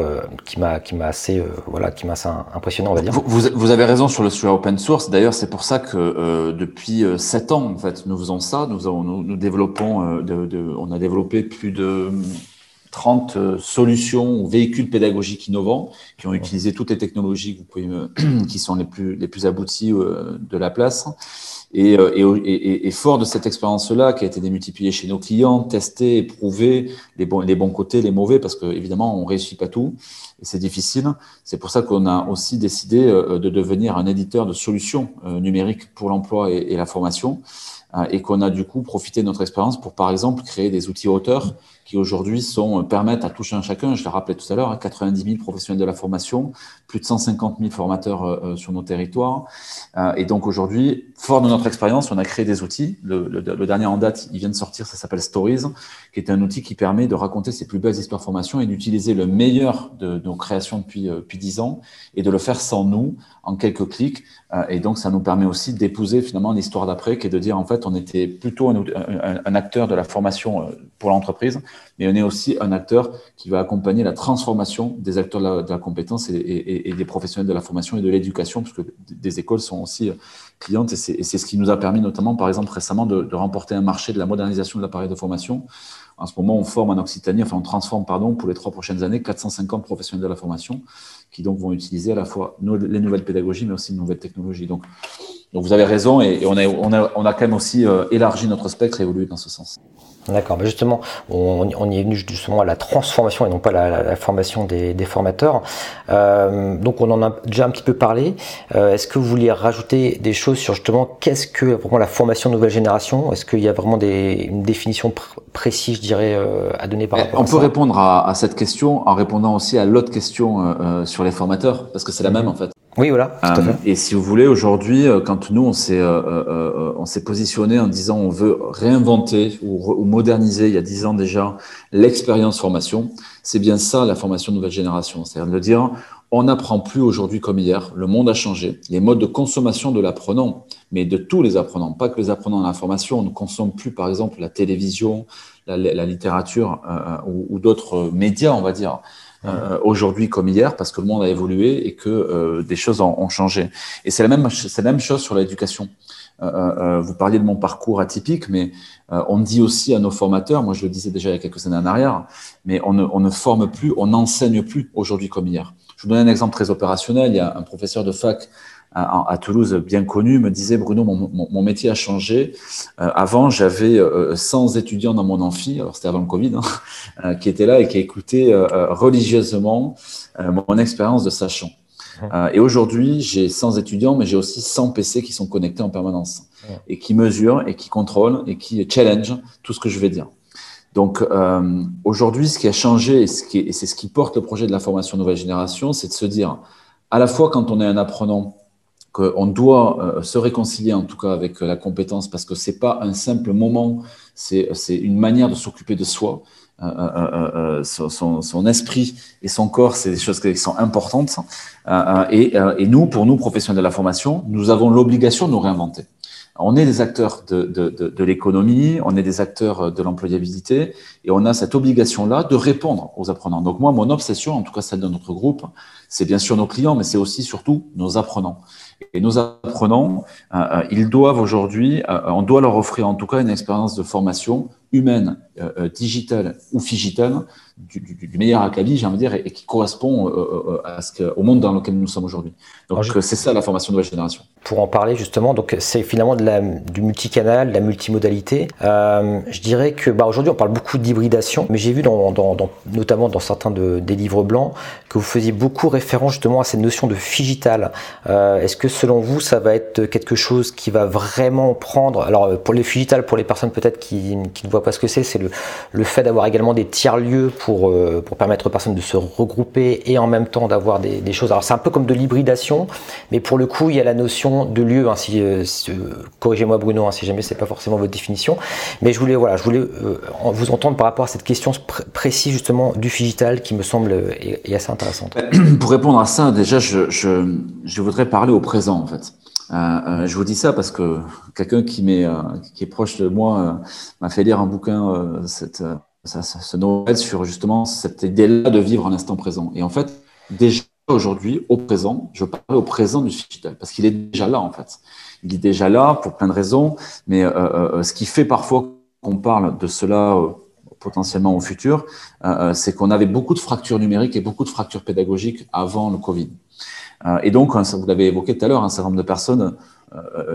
qui m'a qui m'a assez, voilà, qui m'a assez impressionnant, on va dire. Vous, vous, avez raison sur le sujet open source. D'ailleurs, c'est pour ça que depuis 7 ans, en fait, nous faisons ça. Nous nous, nous, développons, euh, de, de, on a développé plus de 30 euh, solutions ou véhicules pédagogiques innovants qui ont utilisé toutes les technologies que vous pouvez, qui sont les plus, les plus abouties euh, de la place. Et, et, et, et fort de cette expérience-là, qui a été démultipliée chez nos clients, testée, éprouvée, les bons, les bons côtés, les mauvais, parce que évidemment on réussit pas tout et c'est difficile. C'est pour ça qu'on a aussi décidé de devenir un éditeur de solutions numériques pour l'emploi et la formation. Et qu'on a du coup profité de notre expérience pour, par exemple, créer des outils auteurs qui aujourd'hui sont euh, permettent à toucher un chacun. Je l'ai rappelé tout à l'heure, 90 hein, 000 professionnels de la formation, plus de 150 000 formateurs euh, sur nos territoires. et donc aujourd'hui, fort de notre expérience, on a créé des outils. Le, le, dernier en date, il vient de sortir, ça s'appelle Stories, qui est un outil qui permet de raconter ses plus belles histoires formation et d'utiliser le meilleur de, nos créations depuis depuis 10 ans et de le faire sans nous, en quelques clics. et donc ça nous permet aussi d'épouser finalement l'histoire d'après, qui est de dire en fait on était plutôt un, acteur de la formation euh, pour l'entreprise, mais on est aussi un acteur qui va accompagner la transformation des acteurs de la, compétence et, des professionnels de la formation et de l'éducation, puisque des écoles sont aussi euh, clientes, et c'est ce qui nous a permis notamment, par exemple, récemment, de, de remporter un marché de la modernisation de l'appareil de formation. En ce moment, on forme en Occitanie, enfin on transforme, pardon, pour les trois prochaines années, 450 professionnels de la formation qui donc vont utiliser à la fois les nouvelles pédagogies, mais aussi les nouvelles technologies. Donc, vous avez raison et, on a quand même aussi euh, élargi notre spectre et évolué dans ce sens. D'accord, mais justement, on, on, y est venu justement à la transformation et non pas la, la, formation des, des formateurs. Euh, donc on en a déjà un petit peu parlé. Euh, Est-ce que vous vouliez rajouter des choses sur justement qu'est-ce que vraiment la formation nouvelle génération? Est-ce qu'il y a vraiment des, une définition pr précise, je dirais, euh, à donner par rapport on à ça? On peut répondre à, à, cette question en répondant aussi à l'autre question sur les formateurs, parce que c'est la même en fait. Oui, voilà. Tout à fait. Et si vous voulez, aujourd'hui, quand nous on s'est on s'est positionné en disant on veut réinventer ou, ou moderniser il y a dix ans déjà l'expérience formation, c'est bien ça la formation nouvelle génération, c'est-à-dire de dire on n'apprend plus aujourd'hui comme hier, le monde a changé, les modes de consommation de l'apprenant, mais de tous les apprenants, pas que les apprenants dans la formation, on ne consomme plus par exemple la télévision, la, la littérature euh, ou, ou d'autres médias, on va dire. Euh, aujourd'hui comme hier parce que le monde a évolué et que euh, des choses ont, ont changé. Et c'est la même, c'est la même chose sur l'éducation. Euh, euh, vous parliez de mon parcours atypique, mais euh, on dit aussi à nos formateurs, moi je le disais déjà il y a quelques années en arrière, mais on ne, on ne forme plus, on n'enseigne plus aujourd'hui comme hier. Je vous donne un exemple très opérationnel. Il y a un professeur de fac à, à Toulouse bien connu me disait Bruno, mon, mon, mon métier a changé. Euh, avant, j'avais euh, 100 étudiants dans mon amphi, alors c'était avant le Covid, hein, qui étaient là et qui écoutaient religieusement mon expérience de sachant. Euh, et aujourd'hui, j'ai 100 étudiants, mais j'ai aussi 100 PC qui sont connectés en permanence et qui mesurent et qui contrôlent et qui challenge tout ce que je vais dire. Donc euh, aujourd'hui, ce qui a changé et, c'est ce qui porte le projet de la formation nouvelle génération, c'est de se dire, à la fois quand on est un apprenant, qu'on doit euh, se réconcilier en tout cas avec la compétence parce que c'est pas un simple moment, c'est une manière de s'occuper de soi. Euh, euh, son, son, esprit et son corps, c'est des choses qui sont importantes. Et, et, nous, pour nous, professionnels de la formation, nous avons l'obligation de nous réinventer. on est des acteurs de, de, de l'économie, on est des acteurs de l'employabilité, et on a cette obligation-là de répondre aux apprenants. Donc moi, mon obsession, en tout cas celle de notre groupe, c'est bien sûr nos clients, mais c'est aussi surtout nos apprenants. Et nos apprenants, euh, euh, ils doivent aujourd'hui, euh, on doit leur offrir en tout cas une expérience de formation humaine, digitale ou digitale du, du, du, meilleur acabit, j'ai envie de dire, et, qui correspond à ce que, au monde dans lequel nous sommes aujourd'hui. Donc c'est ça la formation de nouvelle génération. Pour en parler justement, donc c'est finalement de la, du multicanal, de la multimodalité. Euh, je dirais que bah, aujourd'hui on parle beaucoup d'hybridation, mais j'ai vu dans, dans, dans, notamment dans certains de, des livres blancs que vous faisiez beaucoup référence justement à cette notion de figital. Euh, Est-ce que selon vous ça va être quelque chose qui va vraiment prendre Alors pour les figital, pour les personnes peut-être qui, qui, ne voient pas ce que c'est, le, fait d'avoir également des tiers-lieux euh, pour permettre aux personnes de se regrouper et en même temps d'avoir des, choses. Alors c'est un peu comme de l'hybridation, mais pour le coup il y a la notion de lieu. Hein, euh, si corrigez-moi Bruno, hein, si jamais c'est pas forcément votre définition, mais je voulais voilà, je voulais euh, vous entendre par rapport à cette question pr précise justement du digital qui me semble assez intéressante. Pour répondre à ça, déjà je, je voudrais parler au présent en fait. Euh, euh, je vous dis ça parce que quelqu'un qui, euh, est proche de moi m'a fait lire un bouquin cette, ce Noël sur justement cette idée-là de vivre en instant présent. Et en fait, déjà aujourd'hui, au présent, je parle au présent du digital parce qu'il est déjà là en fait. Il est déjà là pour plein de raisons, mais ce qui fait parfois qu'on parle de cela potentiellement au futur, c'est qu'on avait beaucoup de fractures numériques et beaucoup de fractures pédagogiques avant le Covid. Et donc, vous l'avez évoqué tout à l'heure, un certain nombre de personnes euh,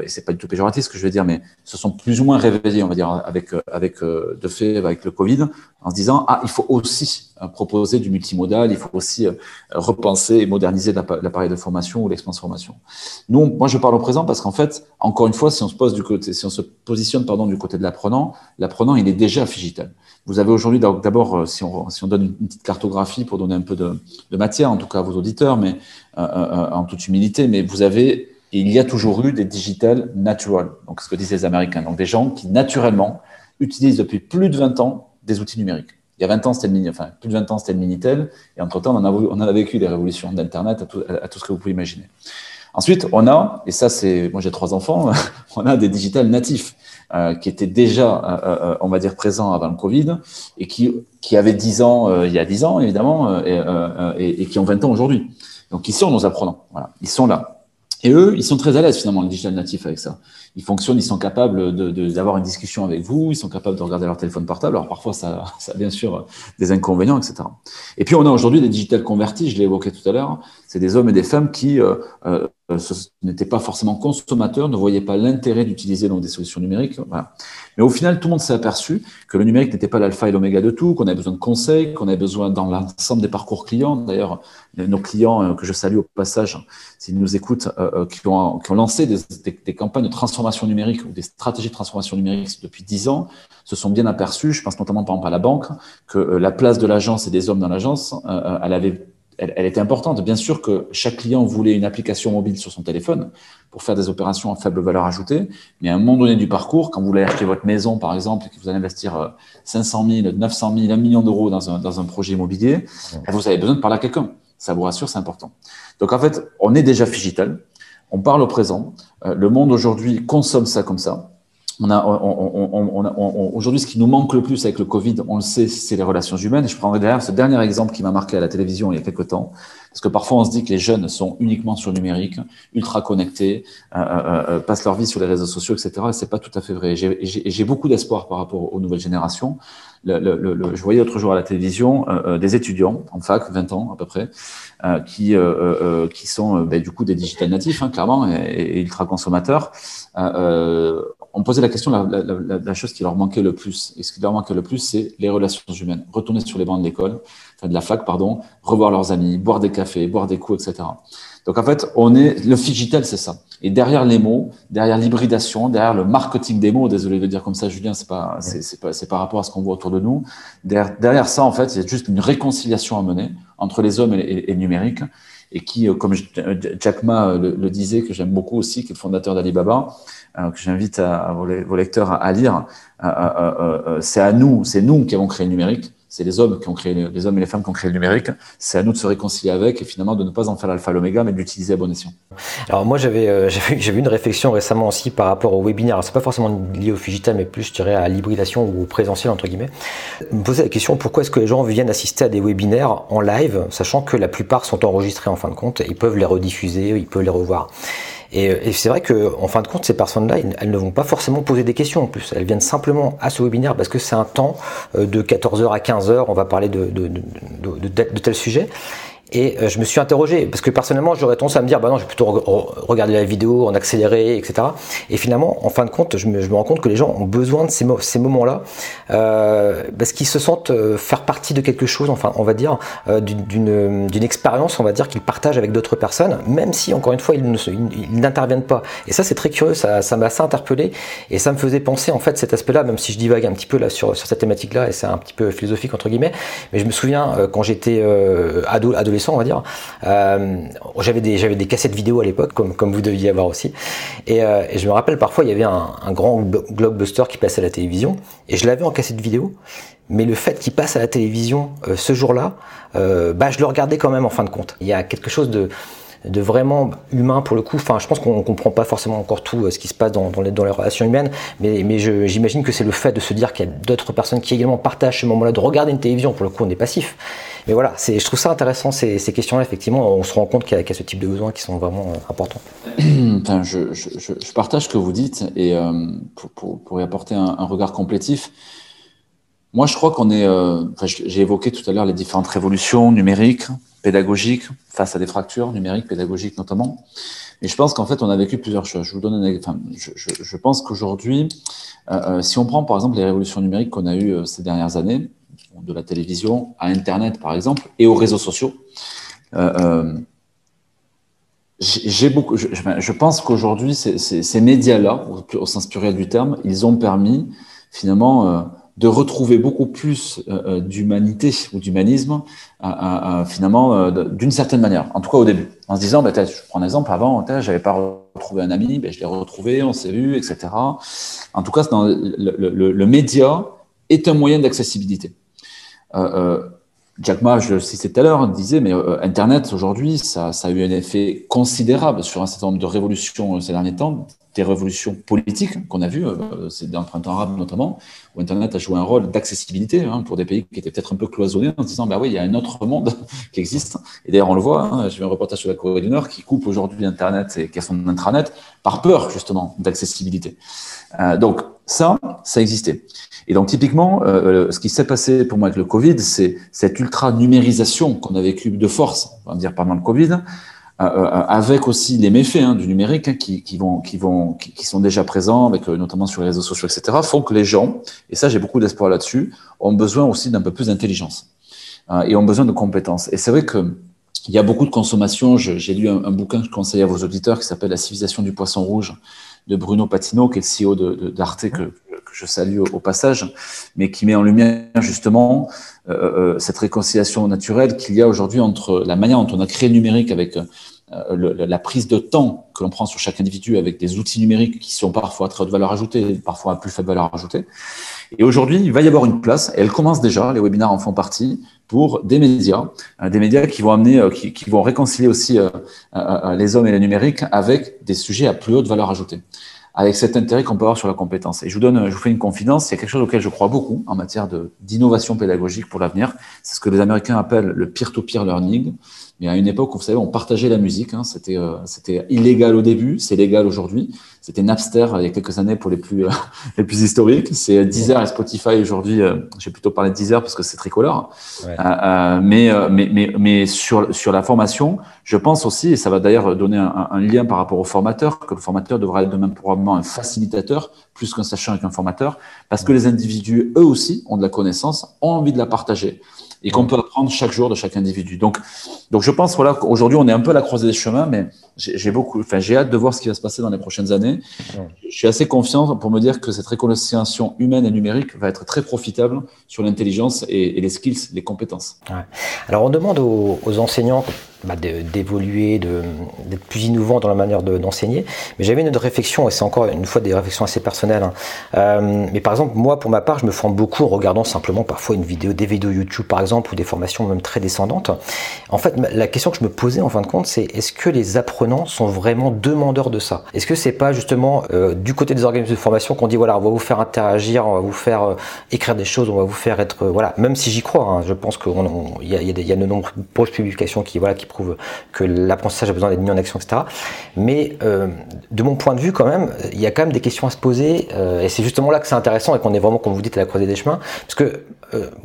et c'est pas du tout péjoratif ce que je veux dire, mais se sont plus ou moins réveillés, on va dire, avec, avec euh, de fait, avec le Covid, en se disant ah, il faut aussi euh, proposer du multimodal, il faut aussi repenser et moderniser l'appareil de formation ou l'expérience formation. Nous, moi, je parle au présent parce qu'en fait, encore une fois, si on se pose du côté, si on se positionne pardon du côté de l'apprenant, l'apprenant il est déjà digital. Vous avez aujourd'hui d'abord, si on, si on donne une petite cartographie pour donner un peu de, matière, en tout cas à vos auditeurs, mais euh, en toute humilité, mais vous avez et il y a toujours eu des digital natural, donc ce que disent les Américains, donc des gens qui naturellement utilisent depuis plus de 20 ans des outils numériques. Il y a 20 ans, c'était le enfin plus de 20 ans, c'était le Minitel, et entre-temps, on, on, a vécu des révolutions d'Internet à tout, à tout ce que vous pouvez imaginer. Ensuite, on a, et ça c'est, moi j'ai trois enfants, on a des digital natifs euh, qui étaient déjà, euh, euh, on va dire, présents avant le Covid et qui, qui avaient 10 ans euh, il y a 10 ans évidemment et, euh, et, et, qui ont 20 ans aujourd'hui. Donc ils sont nos apprenants, voilà, ils sont là. Et eux, ils sont très à l'aise finalement, le digital natif avec ça. Ils fonctionnent, ils sont capables d'avoir de, de, une discussion avec vous, ils sont capables de regarder leur téléphone portable. Alors parfois, ça, ça a bien sûr des inconvénients, etc. Et puis on a aujourd'hui des digital convertis, je l'ai évoqué tout à l'heure. C'est des hommes et des femmes qui euh, euh, n'étaient pas forcément consommateurs, ne voyaient pas l'intérêt d'utiliser des solutions numériques. Mais au final, tout le monde s'est aperçu que le numérique n'était pas l'alpha et l'oméga de tout, qu'on avait besoin de conseils, qu'on avait besoin dans l'ensemble des parcours clients. D'ailleurs, nos clients euh, que je salue au passage, s'ils nous écoutent, qui, ont, lancé des, campagnes de transformation numérique ou des stratégies de transformation numérique depuis dix ans, se sont bien aperçus, je pense notamment par exemple à la banque, que euh, la place de l'agence et des hommes dans l'agence, euh, elle avait elle, elle, était importante. Bien sûr que chaque client voulait une application mobile sur son téléphone pour faire des opérations à faible valeur ajoutée, mais à un moment donné du parcours, quand vous voulez acheter votre maison, par exemple, et que vous allez investir 500 000, 900 000, 1 million d'euros dans un, dans un projet immobilier, vous avez besoin de parler à quelqu'un. Ça vous rassure, c'est important. Donc en fait, on est déjà digital, on parle au présent. Euh, le monde aujourd'hui consomme ça comme ça on a, on, on, aujourd'hui, ce qui nous manque le plus avec le Covid, on le sait, c'est les relations humaines. Je prendrai derrière ce dernier exemple qui m'a marqué à la télévision il y a quelques temps, parce que parfois on se dit que les jeunes sont uniquement sur le numérique, ultra connectés, euh, euh, euh passent leur vie sur les réseaux sociaux, etc. Et c'est pas tout à fait vrai. J'ai beaucoup d'espoir par rapport aux nouvelles générations. Le, le, le, je voyais l'autre jour à la télévision euh, euh des étudiants en fac, 20 ans à peu près, euh, qui qui sont ben, du coup des digital natifs, hein, clairement, et, et, ultra consommateurs on posait la question, la, la, la, la, chose qui leur manquait le plus. Et ce qui leur manquait le plus, c'est les relations humaines. Retourner sur les bancs de l'école, enfin de la fac, pardon, revoir leurs amis, boire des cafés, boire des coups, etc. Donc en fait, on est le digital, c'est ça. Et derrière les mots, derrière l'hybridation, derrière le marketing des mots, désolé de dire comme ça, Julien, c'est pas, c'est pas, c'est par rapport à ce qu'on voit autour de nous. Derrière, derrière ça, en fait, il y a juste une réconciliation à mener entre les hommes et, et, et numérique et qui, euh, comme Jack Ma euh, le, le disait, que j'aime beaucoup aussi, qui est le fondateur d'Alibaba, euh, que j'invite à, à vos, lecteurs à, à lire, euh, euh, c'est à nous, c'est nous qui avons créé le numérique, c'est les hommes qui ont créé, les hommes et les femmes qui ont créé le numérique. C'est à nous de se réconcilier avec et finalement de ne pas en faire l'alpha l'oméga, mais d'utiliser à bon escient. Alors moi, j'avais euh, j'avais une réflexion récemment aussi par rapport au webinaire. C'est pas forcément lié au digital, mais plus, je dirais, à l'hybridation ou au présentiel entre guillemets. Me poser la question pourquoi est-ce que les gens viennent assister à des webinaires en live, sachant que la plupart sont enregistrés en fin de compte, ils peuvent les rediffuser, ils peuvent les revoir? Euh, et, c'est vrai que, en fin de compte, ces personnes-là, elles ne vont pas forcément poser des questions en plus. Elles viennent simplement à ce webinaire parce que c'est un temps euh, de 14h à 15h, on va parler de, de, de, de tel sujet. Et euh, je me suis interrogé, parce que personnellement, j'aurais tendance à me dire, bah non, je vais plutôt regarder la vidéo en accéléré, etc. Et finalement, en fin de compte, je me, rends compte que les gens ont besoin de ces, ces moments-là, euh, parce qu'ils se sentent euh, faire partie de quelque chose, enfin, on va dire, euh, d'une expérience, on va dire, qu'ils partagent avec d'autres personnes, même si, encore une fois, ils n'interviennent pas. Et ça, c'est très curieux, ça m'a assez interpellé, et ça me faisait penser, en fait, cet aspect-là, même si je divague un petit peu là sur, sur cette thématique-là, et c'est un petit peu philosophique, entre guillemets, mais je me souviens, quand j'étais ado, adolescent, on va dire. Euh, j'avais des j'avais des cassettes vidéo à l'époque, comme comme vous deviez avoir aussi. Et, euh, je me rappelle parfois il y avait un, grand blockbuster qui passait à la télévision et je l'avais en cassette vidéo. Mais le fait qu'il passe à la télévision euh, ce jour-là, bah je le regardais quand même en fin de compte. Il y a quelque chose de de vraiment humain pour le coup. Enfin, je pense qu'on ne comprend pas forcément encore tout euh, ce qui se passe dans, les, relations humaines, mais, mais j'imagine que c'est le fait de se dire qu'il y a d'autres personnes qui également partagent ce moment-là, de regarder une télévision, pour le coup on est passif. Mais voilà, je trouve ça intéressant ces, ces questions-là, effectivement, on se rend compte qu'il y, a ce type de besoins qui sont vraiment euh, importants. Je, je, je, partage ce que vous dites et euh, pour, pour, pour, y apporter un, un regard complétif. Moi, je crois qu'on est. Euh, j'ai évoqué tout à l'heure les différentes révolutions numériques, pédagogiques, face à des fractures numériques, pédagogiques notamment. Et je pense qu'en fait, on a vécu plusieurs choses. Je vous donne un enfin, je, je, pense qu'aujourd'hui, euh, euh, si on prend par exemple les révolutions numériques qu'on a eues euh, ces dernières années, de la télévision à Internet par exemple, et aux réseaux sociaux, j'ai beaucoup. Je, pense qu'aujourd'hui, ces médias-là, au, au, sens pluriel du terme, ils ont permis finalement de retrouver beaucoup plus euh, euh, d'humanité ou d'humanisme, euh, finalement, d'une certaine manière, en tout cas au début, en se disant, bah, je prends un exemple, avant, j'avais pas retrouvé un ami, ben, je l'ai retrouvé, on s'est vu, etc. En tout cas, dans le, le, le, média est un moyen d'accessibilité. Jack Ma, je le citais tout à l'heure, disait, mais Internet aujourd'hui, ça, ça, a eu un effet considérable sur un certain nombre de révolutions ces derniers temps, des révolutions politiques qu'on a vues, euh, c'est dans le printemps arabe notamment, où Internet a joué un rôle d'accessibilité hein, pour des pays qui étaient peut-être un peu cloisonnés en se disant, bah oui, il y a un autre monde qui existe. Et d'ailleurs, on le voit, hein, j'ai vu un reportage sur la Corée du Nord qui coupe aujourd'hui Internet et qui a son intranet par peur justement d'accessibilité. Euh, donc ça, ça existait. Et donc typiquement, euh, ce qui s'est passé pour moi avec le Covid, c'est cette ultra numérisation qu'on a vécu de force, on va dire pendant le Covid, euh, euh, avec aussi les méfaits hein, du numérique hein, qui, vont, qui, vont, qui, sont déjà présents, euh, notamment sur les réseaux sociaux, etc., font que les gens, et ça j'ai beaucoup d'espoir là-dessus, ont besoin aussi d'un peu plus d'intelligence et ont besoin de compétences. Et c'est vrai que il y a beaucoup de consommation. J'ai lu un, un, bouquin que je conseille à vos auditeurs qui s'appelle La civilisation du poisson rouge de Bruno Patino, qui est le CEO d'Arte, de, que, que, je salue au, passage, mais qui met en lumière justement euh, cette réconciliation naturelle qu'il y a aujourd'hui entre la manière dont on a créé le numérique avec euh, le, la prise de temps que l'on prend sur chaque individu avec des outils numériques qui sont parfois à très haute valeur ajoutée, parfois à plus faible valeur ajoutée. Et aujourd'hui, il va y avoir une place, et elle commence déjà, les webinaires en font partie, pour des médias, euh, des médias qui vont amener, euh, qui, qui, vont réconcilier aussi les hommes et le numérique avec des sujets à plus haute valeur ajoutée avec cet intérêt qu'on peut avoir sur la compétence. Et je vous donne, je vous fais une confidence, il y a quelque chose auquel je crois beaucoup en matière d'innovation pédagogique pour l'avenir. C'est ce que les Américains appellent le peer-to-peer -peer learning. Mais à une époque, vous savez, on partageait la musique. Hein, c'était, euh, c'était illégal au début, c'est légal aujourd'hui. C'était Napster euh, il y a quelques années pour les plus, euh, les plus historiques. C'est Deezer et Spotify aujourd'hui. Euh, j'ai plutôt parlé de Deezer parce que c'est tricolore. Ouais. mais, mais, mais, mais sur, sur la formation, je pense aussi, et ça va d'ailleurs donner un, un, lien par rapport au formateur, que le formateur devra être de même probablement un facilitateur plus qu'un sachant avec un formateur, parce que les individus, eux aussi, ont de la connaissance, ont envie de la partager et qu'on peut apprendre chaque jour de chaque individu. Donc, donc je pense voilà qu'aujourd'hui on est un peu à la croisée des chemins, mais j'ai beaucoup, enfin j'ai hâte de voir ce qui va se passer dans les prochaines années. Je suis assez confiant pour me dire que cette réconciliation humaine et numérique va être très profitable sur l'intelligence et, et, les skills, les compétences. Ouais. Alors on demande aux, aux enseignants bah, d'évoluer, d'être plus innovant dans la manière d'enseigner. mais j'avais une autre réflexion, et c'est encore une fois des réflexions assez personnelles. Hein. Euh, mais par exemple, moi, pour ma part, je me forme beaucoup en regardant simplement parfois une vidéo, des vidéos YouTube par exemple, ou des formations même très descendantes. En fait, la question que je me posais en fin de compte, c'est est-ce que les apprenants sont vraiment demandeurs de ça? Est-ce que c'est pas justement euh, du côté des organismes de formation qu'on dit voilà, on va vous faire interagir, on va vous faire euh, écrire des choses, on va vous faire être voilà, même si j'y crois, hein, je pense qu'il y a, y, y a de nombreuses publications qui voilà qui prouvent que l'apprentissage a besoin d'être mis en action, etc. Mais euh, de mon point de vue, quand même, il y a quand même des questions à se poser, et c'est justement là que c'est intéressant et qu'on est vraiment, comme vous dites, à la croisée des chemins, parce que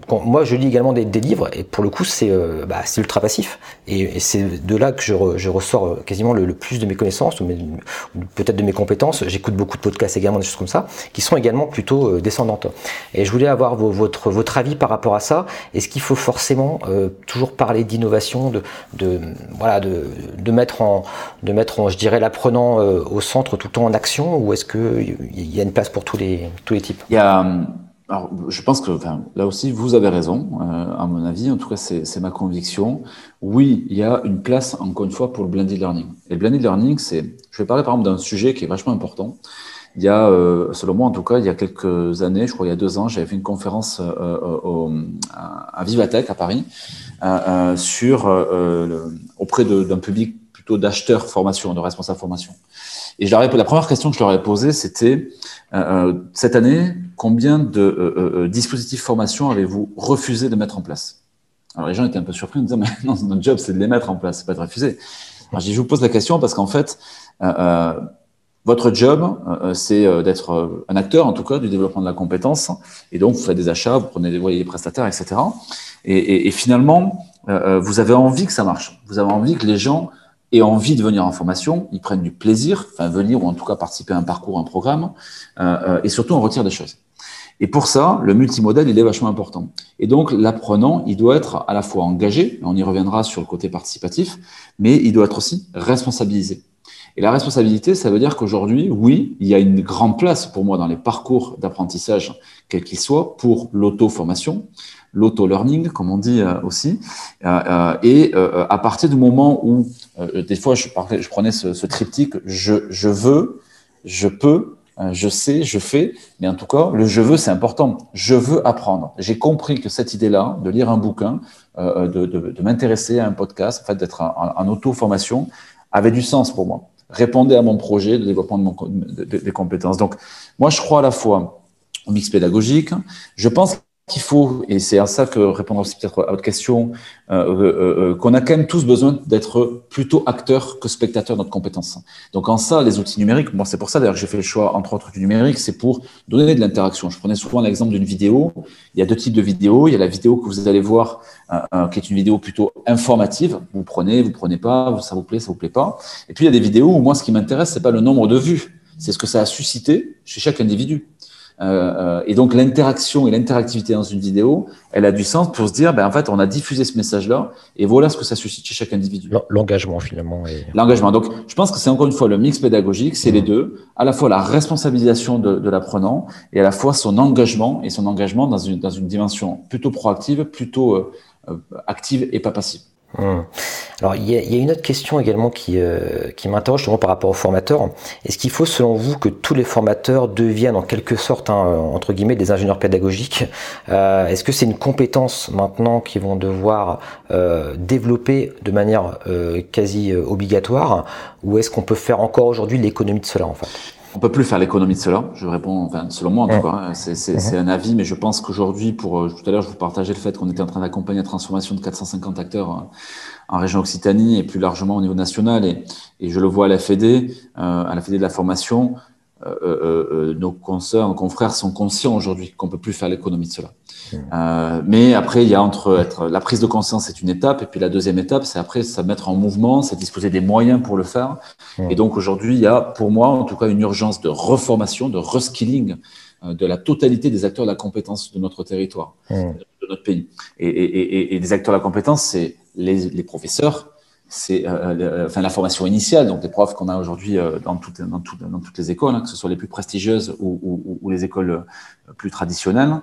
moi, je lis également des, livres, et pour le coup, c'est bah, ultra passif, et, c'est de là que je, je ressors quasiment le, plus de mes connaissances, ou, peut-être de mes compétences. J'écoute beaucoup de podcasts également, des choses comme ça, qui sont également plutôt euh, descendantes. Et je voulais avoir votre, votre avis par rapport à ça. Est-ce qu'il faut forcément euh, toujours parler d'innovation, de, de, voilà, de, de, mettre en, de mettre en, je dirais, l'apprenant euh, au centre tout le temps en action, ou est-ce qu'il y a une place pour tous les, tous les types? Il y a alors, je pense que enfin, là aussi, vous avez raison, euh, à mon avis. En tout cas, c'est ma conviction. Oui, il y a une place, encore une fois, pour le blended learning. Et le blended learning, c'est. Je vais parler par exemple d'un sujet qui est vachement important. Il y a, euh, selon moi en tout cas, il y a quelques années, je crois il y a deux ans, j'avais fait une conférence euh, au, à Vivatech à Paris euh, sur le, auprès d'un public plutôt d'acheteurs formation, de responsables formation. Et je leur ai, la première question que je leur ai posée, c'était euh, cette année, combien de euh, euh, dispositifs formation avez-vous refusé de mettre en place? Alors les gens étaient un peu surpris en disant, mais non, notre job, c'est de les mettre en place, pas de refuser. Alors je vous pose la question parce qu'en fait, votre job, c'est d'être un acteur, en tout cas, du développement de la compétence. Et donc, vous faites des achats, vous prenez des loyers prestataires, etc. Et, et, et finalement, vous avez envie que ça marche. Vous avez envie que les gens et envie de venir en formation, ils prennent du plaisir, enfin venir ou en tout cas participer à un parcours, un programme, euh, euh, et surtout on retire des choses. Et pour ça, le multimodèle, il est vachement important. Et donc, l'apprenant, il doit être à la fois engagé, on y reviendra sur le côté participatif, mais il doit être aussi responsabilisé. Et la responsabilité, ça veut dire qu'aujourd'hui, oui, il y a une grande place pour moi dans les parcours d'apprentissage, quels qu'ils soient, pour l'auto-formation, l'auto-learning, comme on dit euh, aussi. Euh, euh, et à partir du moment où, des fois, je, je prenais ce, triptyque, je, je, veux, je peux, je sais, je fais, mais en tout cas, le je veux, c'est important. Je veux apprendre. J'ai compris que cette idée-là, de lire un bouquin, de, de, m'intéresser à un podcast, en fait, d'être en, en auto-formation, avait du sens pour moi. Répondait à mon projet de développement de mon, des compétences. Donc, moi, je crois à la fois au mix pédagogique. Je pense qu'il faut, et c'est à ça que répondre aussi peut-être à votre question, euh, euh, euh, qu'on a quand même tous besoin d'être plutôt acteurs que spectateurs de notre compétence. Donc en ça, les outils numériques, moi c'est pour ça d'ailleurs que j'ai fait le choix entre autres du numérique, c'est pour donner de l'interaction. Je prenais souvent l'exemple d'une vidéo. Il y a deux types de vidéos. Il y a la vidéo que vous allez voir, qui est une vidéo plutôt informative. Vous prenez, vous prenez pas, ça vous plaît, ça vous plaît pas. Et puis il y a des vidéos où moi ce qui m'intéresse, c'est pas le nombre de vues, c'est ce que ça a suscité chez chaque individu. Euh, euh, et donc l'interaction et l'interactivité dans une vidéo, elle a du sens pour se dire, ben, en fait, on a diffusé ce message-là, et voilà ce que ça suscite chez chaque individu. L'engagement finalement. L'engagement. Donc, je pense que c'est encore une fois le mix pédagogique, c'est les mmh. deux, à la fois la responsabilisation de, de l'apprenant et à la fois son engagement et son engagement dans une, dans une dimension plutôt proactive, plutôt euh, active et pas passive. Hum. Alors il y, a, une autre question également qui, euh, qui m'interroge justement par rapport aux formateurs. Est-ce qu'il faut selon vous que tous les formateurs deviennent en quelque sorte hein, entre guillemets des ingénieurs pédagogiques? Euh, Est-ce que c'est une compétence maintenant qu'ils vont devoir euh, développer de manière quasi obligatoire? Ou est-ce qu'on peut faire encore aujourd'hui l'économie de cela en fait? On peut plus faire l'économie de cela. Je réponds, enfin, selon moi en tout cas, hein, c'est un avis, mais je pense qu'aujourd'hui, pour euh, tout à l'heure, je vous partageais le fait qu'on était en train d'accompagner la transformation de 450 acteurs euh, en région Occitanie et plus largement au niveau national. Et, et je le vois à la FED, euh, à la FED de la formation, nos consoeurs, nos confrères sont conscients aujourd'hui qu'on peut plus faire l'économie de cela. Euh, mais après, il y a entre être la prise de conscience, c'est une étape, et puis la deuxième étape, c'est après ça mettre en mouvement, c'est disposer des moyens pour le faire. Et donc aujourd'hui, il y a pour moi, en tout cas, une urgence de reformation, de reskilling de la totalité des acteurs de la compétence de notre territoire, de notre pays. Et, et, et, et des acteurs de la compétence, c'est les, les professeurs, c'est enfin la formation initiale, donc les profs qu'on a aujourd'hui dans, toutes, dans, dans, toutes les écoles, hein, que ce soit les plus prestigieuses ou, ou, ou les écoles plus traditionnelles,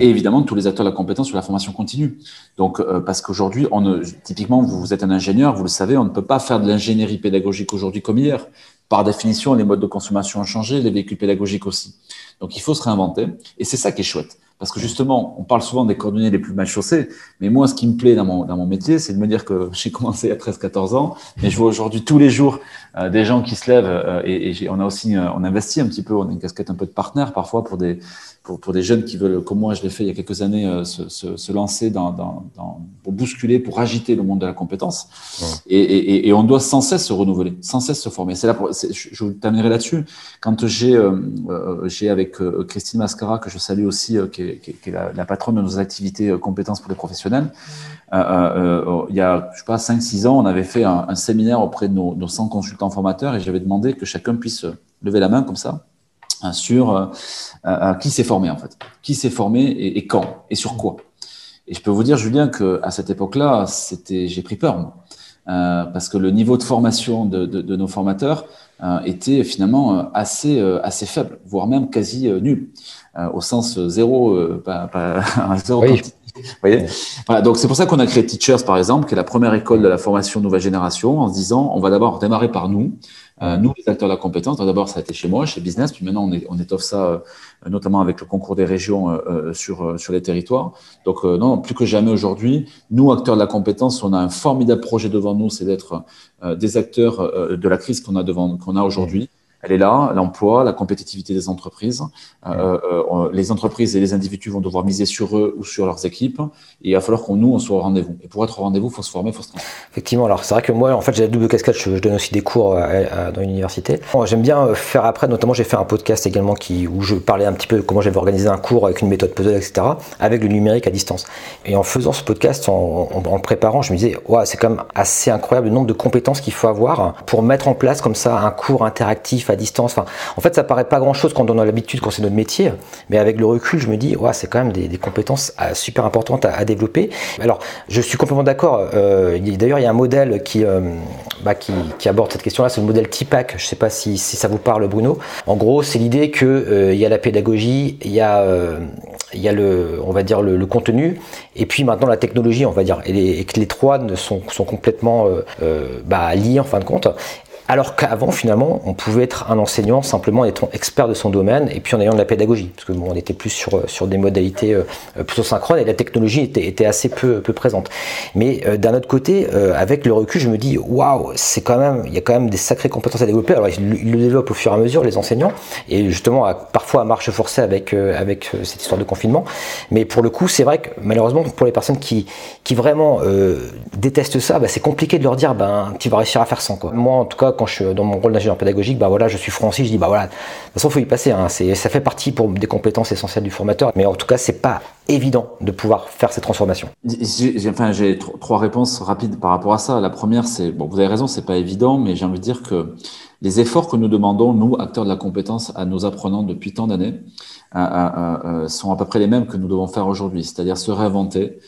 et évidemment tous les acteurs de la compétence sur la formation continue. Donc parce qu'aujourd'hui, on typiquement vous, vous êtes un ingénieur, vous le savez, on ne peut pas faire de l'ingénierie pédagogique aujourd'hui comme hier. Par définition, les modes de consommation ont changé, les véhicules pédagogiques aussi. Donc il faut se réinventer, et c'est ça qui est chouette. Parce que justement, on parle souvent des coordonnées les plus mal chaussés, mais moi, ce qui me plaît dans mon, dans mon métier, c'est de me dire que j'ai commencé à 13-14 ans, mais je vois aujourd'hui tous les jours des gens qui se lèvent, euh, et, et on a aussi, euh, on investit un petit peu, on a une casquette un peu de partenaire parfois pour des, pour, pour des jeunes qui veulent, comme moi je l'ai fait il y a quelques années, se, se, se, lancer dans, dans, dans, pour bousculer, pour agiter le monde de la compétence. Et, et, et, on doit sans cesse se renouveler, sans cesse se former. C'est là, je, je vous terminerai là-dessus. Quand j'ai, j'ai avec Christine Mascara, que je salue aussi, qui est, qui est la, la, patronne de nos activités euh, compétences pour les professionnels. Euh, euh, euh, il y a, je sais pas, 5-6 ans, on avait fait un, un, séminaire auprès de nos, nos 100 consultants formateurs et j'avais demandé que chacun puisse lever la main comme ça sur qui s'est formé en fait, qui s'est formé et, et, quand et sur quoi. Et je peux vous dire, Julien, que à cette époque-là, c'était, j'ai pris peur, moi, euh, parce que le niveau de formation de, de, de nos formateurs euh, était finalement assez assez faible, voire même quasi nul. Euh, au sens zéro, euh, pas, pas zéro oui. Vous voyez voilà, donc c'est pour ça qu'on a créé Teachers, par exemple, qui est la première école de la formation nouvelle génération, en se disant, on va d'abord démarrer par nous, euh, nous, les acteurs de la compétence. D'abord, ça a été chez moi, chez Business, puis maintenant, on, est, on étoffe ça, euh, notamment avec le concours des régions euh, sur, sur les territoires. Donc, non, plus que jamais aujourd'hui, nous, acteurs de la compétence, on a un formidable projet devant nous, c'est d'être des acteurs de la crise qu'on a devant qu'on a aujourd'hui elle est là, l'emploi, la compétitivité des entreprises. Euh, euh, les entreprises et les individus vont devoir miser sur eux ou sur leurs équipes. Et il va falloir qu'on nous, on soit au rendez-vous. Et pour être au rendez-vous, il faut se former, il faut se transformer. Effectivement, alors c'est vrai que moi, en fait, j'ai la double casquette, je, je, donne aussi des cours à, à, dans l'université. J'aime bien faire après, notamment j'ai fait un podcast également qui, où je parlais un petit peu de comment j'avais organisé un cours avec une méthode puzzle, etc., avec le numérique à distance. Et en faisant ce podcast, en, en, en le préparant, je me disais, ouais, c'est quand même assez incroyable le nombre de compétences qu'il faut avoir pour mettre en place comme ça un cours interactif distance. En fait, ça paraît pas grand chose quand on a l'habitude, quand c'est notre métier, mais avec le recul, je me dis, c'est quand même des, compétences euh, super importantes à, développer. Alors, je suis complètement d'accord. Euh, D'ailleurs, il y a un modèle qui, euh, bah, qui, qui, aborde cette question-là, c'est le modèle TIPAC. Je sais pas si, ça vous parle, Bruno. En gros, c'est l'idée que euh, il y a la pédagogie, il y a, le, on va dire le, contenu, et puis maintenant la technologie, on va dire, et, les, que les trois sont, sont complètement bah, liés en fin de compte. Alors qu'avant, finalement, on pouvait être un enseignant simplement en étant expert de son domaine et puis en ayant de la pédagogie, parce que bon, on était plus sur, sur des modalités euh, plutôt synchrones et la technologie était, était assez peu, peu présente. Mais euh, d'un autre côté, euh, avec le recul, je me dis waouh, c'est quand même, il y a quand même des sacrées compétences à développer. Alors ils, le développent au fur et à mesure, les enseignants, et justement parfois à marche forcée avec euh, avec euh, cette histoire de confinement. Mais pour le coup, c'est vrai que malheureusement pour les personnes qui qui vraiment euh, détestent ça, bah, c'est compliqué de leur dire ben tu vas réussir à faire sans quoi. Moi, en tout cas quand je suis dans mon rôle d'ingénieur pédagogique, bah voilà, je suis français, je dis bah voilà, de toute façon, faut y passer. Hein, ça fait partie pour des compétences essentielles du formateur, mais en tout cas, c'est pas évident de pouvoir faire ces transformations. J'ai trois réponses rapides par rapport à ça. La première, c'est bon, vous avez raison, c'est pas évident, mais j'ai envie de dire que les efforts que nous demandons, nous, acteurs de la compétence, à nos apprenants depuis tant d'années, euh, euh, euh, sont à peu près les mêmes que nous devons faire aujourd'hui, c'est-à-dire se réinventer,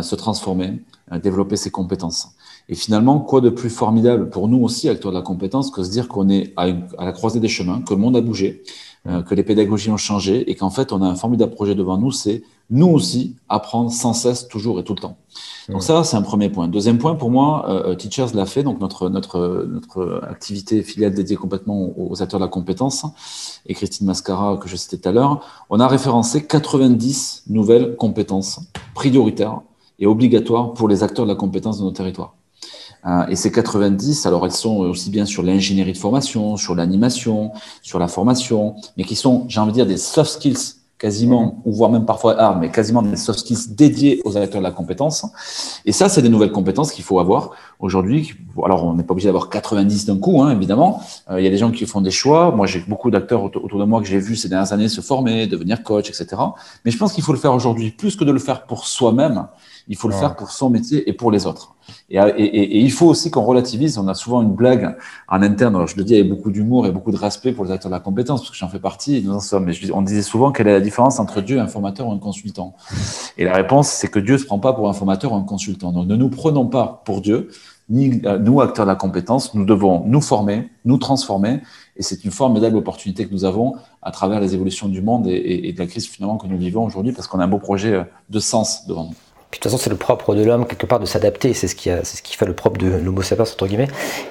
se transformer, développer ses compétences. Et finalement, quoi de plus formidable pour nous aussi, acteurs de la compétence, que se dire qu'on est à, une, à, la croisée des chemins, que le monde a bougé, euh, que les pédagogies ont changé et qu'en fait, on a un formidable projet devant nous, c'est nous aussi apprendre sans cesse, toujours et tout le temps. Donc ça, c'est un premier point. Deuxième point, pour moi, euh, Teachers l'a fait, donc notre, notre, notre activité filiale dédiée complètement aux acteurs de la compétence, et Christine Mascara, que je citais tout à l'heure, on a référencé 90 nouvelles compétences prioritaires et obligatoires pour les acteurs de la compétence de nos territoires. Euh, et ces 90, alors elles sont aussi bien sur l'ingénierie de formation, sur l'animation, sur la formation, mais qui sont, j'ai envie de dire, des soft skills quasiment, mmh. ou voire même parfois hard, mais quasiment des soft skills dédiés aux acteurs de la compétence. Et ça, c'est des nouvelles compétences qu'il faut avoir aujourd'hui. Alors, on n'est pas obligé d'avoir 90 d'un coup, hein, évidemment. Euh, il y a des gens qui font des choix. Moi, j'ai beaucoup d'acteurs autour de moi que j'ai vu ces dernières années se former, devenir coach, etc. Mais je pense qu'il faut le faire aujourd'hui plus que de le faire pour soi-même. Il faut le ouais. faire pour son métier et pour les autres. Et, et, et, il faut aussi qu'on relativise. On a souvent une blague en interne. Alors je le dis avec beaucoup d'humour et beaucoup de respect pour les acteurs de la compétence, parce que j'en fais partie. Nous en sommes. Mais je, on disait souvent quelle est la différence entre Dieu, un formateur ou un consultant. Et la réponse, c'est que Dieu se prend pas pour un formateur ou un consultant. Donc ne nous prenons pas pour Dieu, ni nous, acteurs de la compétence, nous devons nous former, nous transformer. Et c'est une formidable opportunité que nous avons à travers les évolutions du monde et, et de la crise finalement que nous vivons aujourd'hui, parce qu'on a un beau projet de sens devant nous de toute façon, c'est le propre de l'homme, quelque part, de s'adapter. C'est ce, qui ce qui fait le propre de l'homo sapiens, entre guillemets.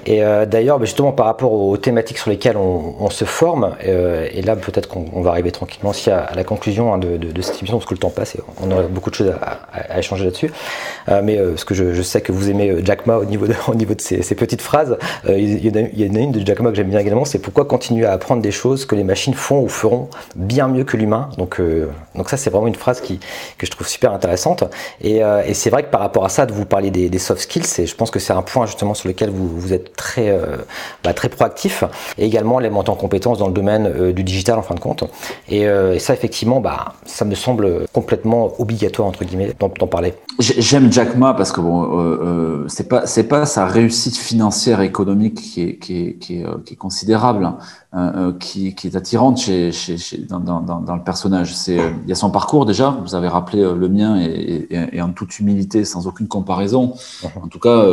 Et euh, d'ailleurs, bah, justement, par rapport aux thématiques sur lesquelles on, se forme, euh, et là, peut-être qu'on va arriver tranquillement aussi à, la conclusion hein, de, cette émission, parce que le temps passe et on aurait beaucoup de choses à, échanger là-dessus. Euh, mais parce que je, sais que vous aimez Jack Ma au niveau de, au niveau de ces, petites phrases. il, y a, une de Jack Ma que j'aime bien également, c'est pourquoi continuer à apprendre des choses que les machines font ou feront bien mieux que l'humain. Donc, donc ça, c'est vraiment une phrase qui, que je trouve super intéressante. Et c'est vrai que par rapport à ça, de vous parler des, soft skills, et je pense que c'est un point justement sur lequel vous, êtes très, euh, bah, très proactif, et également les montants en compétences dans le domaine euh, du digital en fin de compte. Et, euh, ça, effectivement, bah, ça me semble complètement obligatoire, entre guillemets, d'en parler. J'aime Jack Ma parce que bon, c'est pas sa réussite financière économique qui est, qui est, qui est, qui est considérable. Euh, euh, qui, qui, est attirante chez, chez, chez dans, dans, dans, le personnage. C'est euh, il y a son parcours déjà. Vous avez rappelé le mien et, et, et en toute humilité, sans aucune comparaison. En tout cas,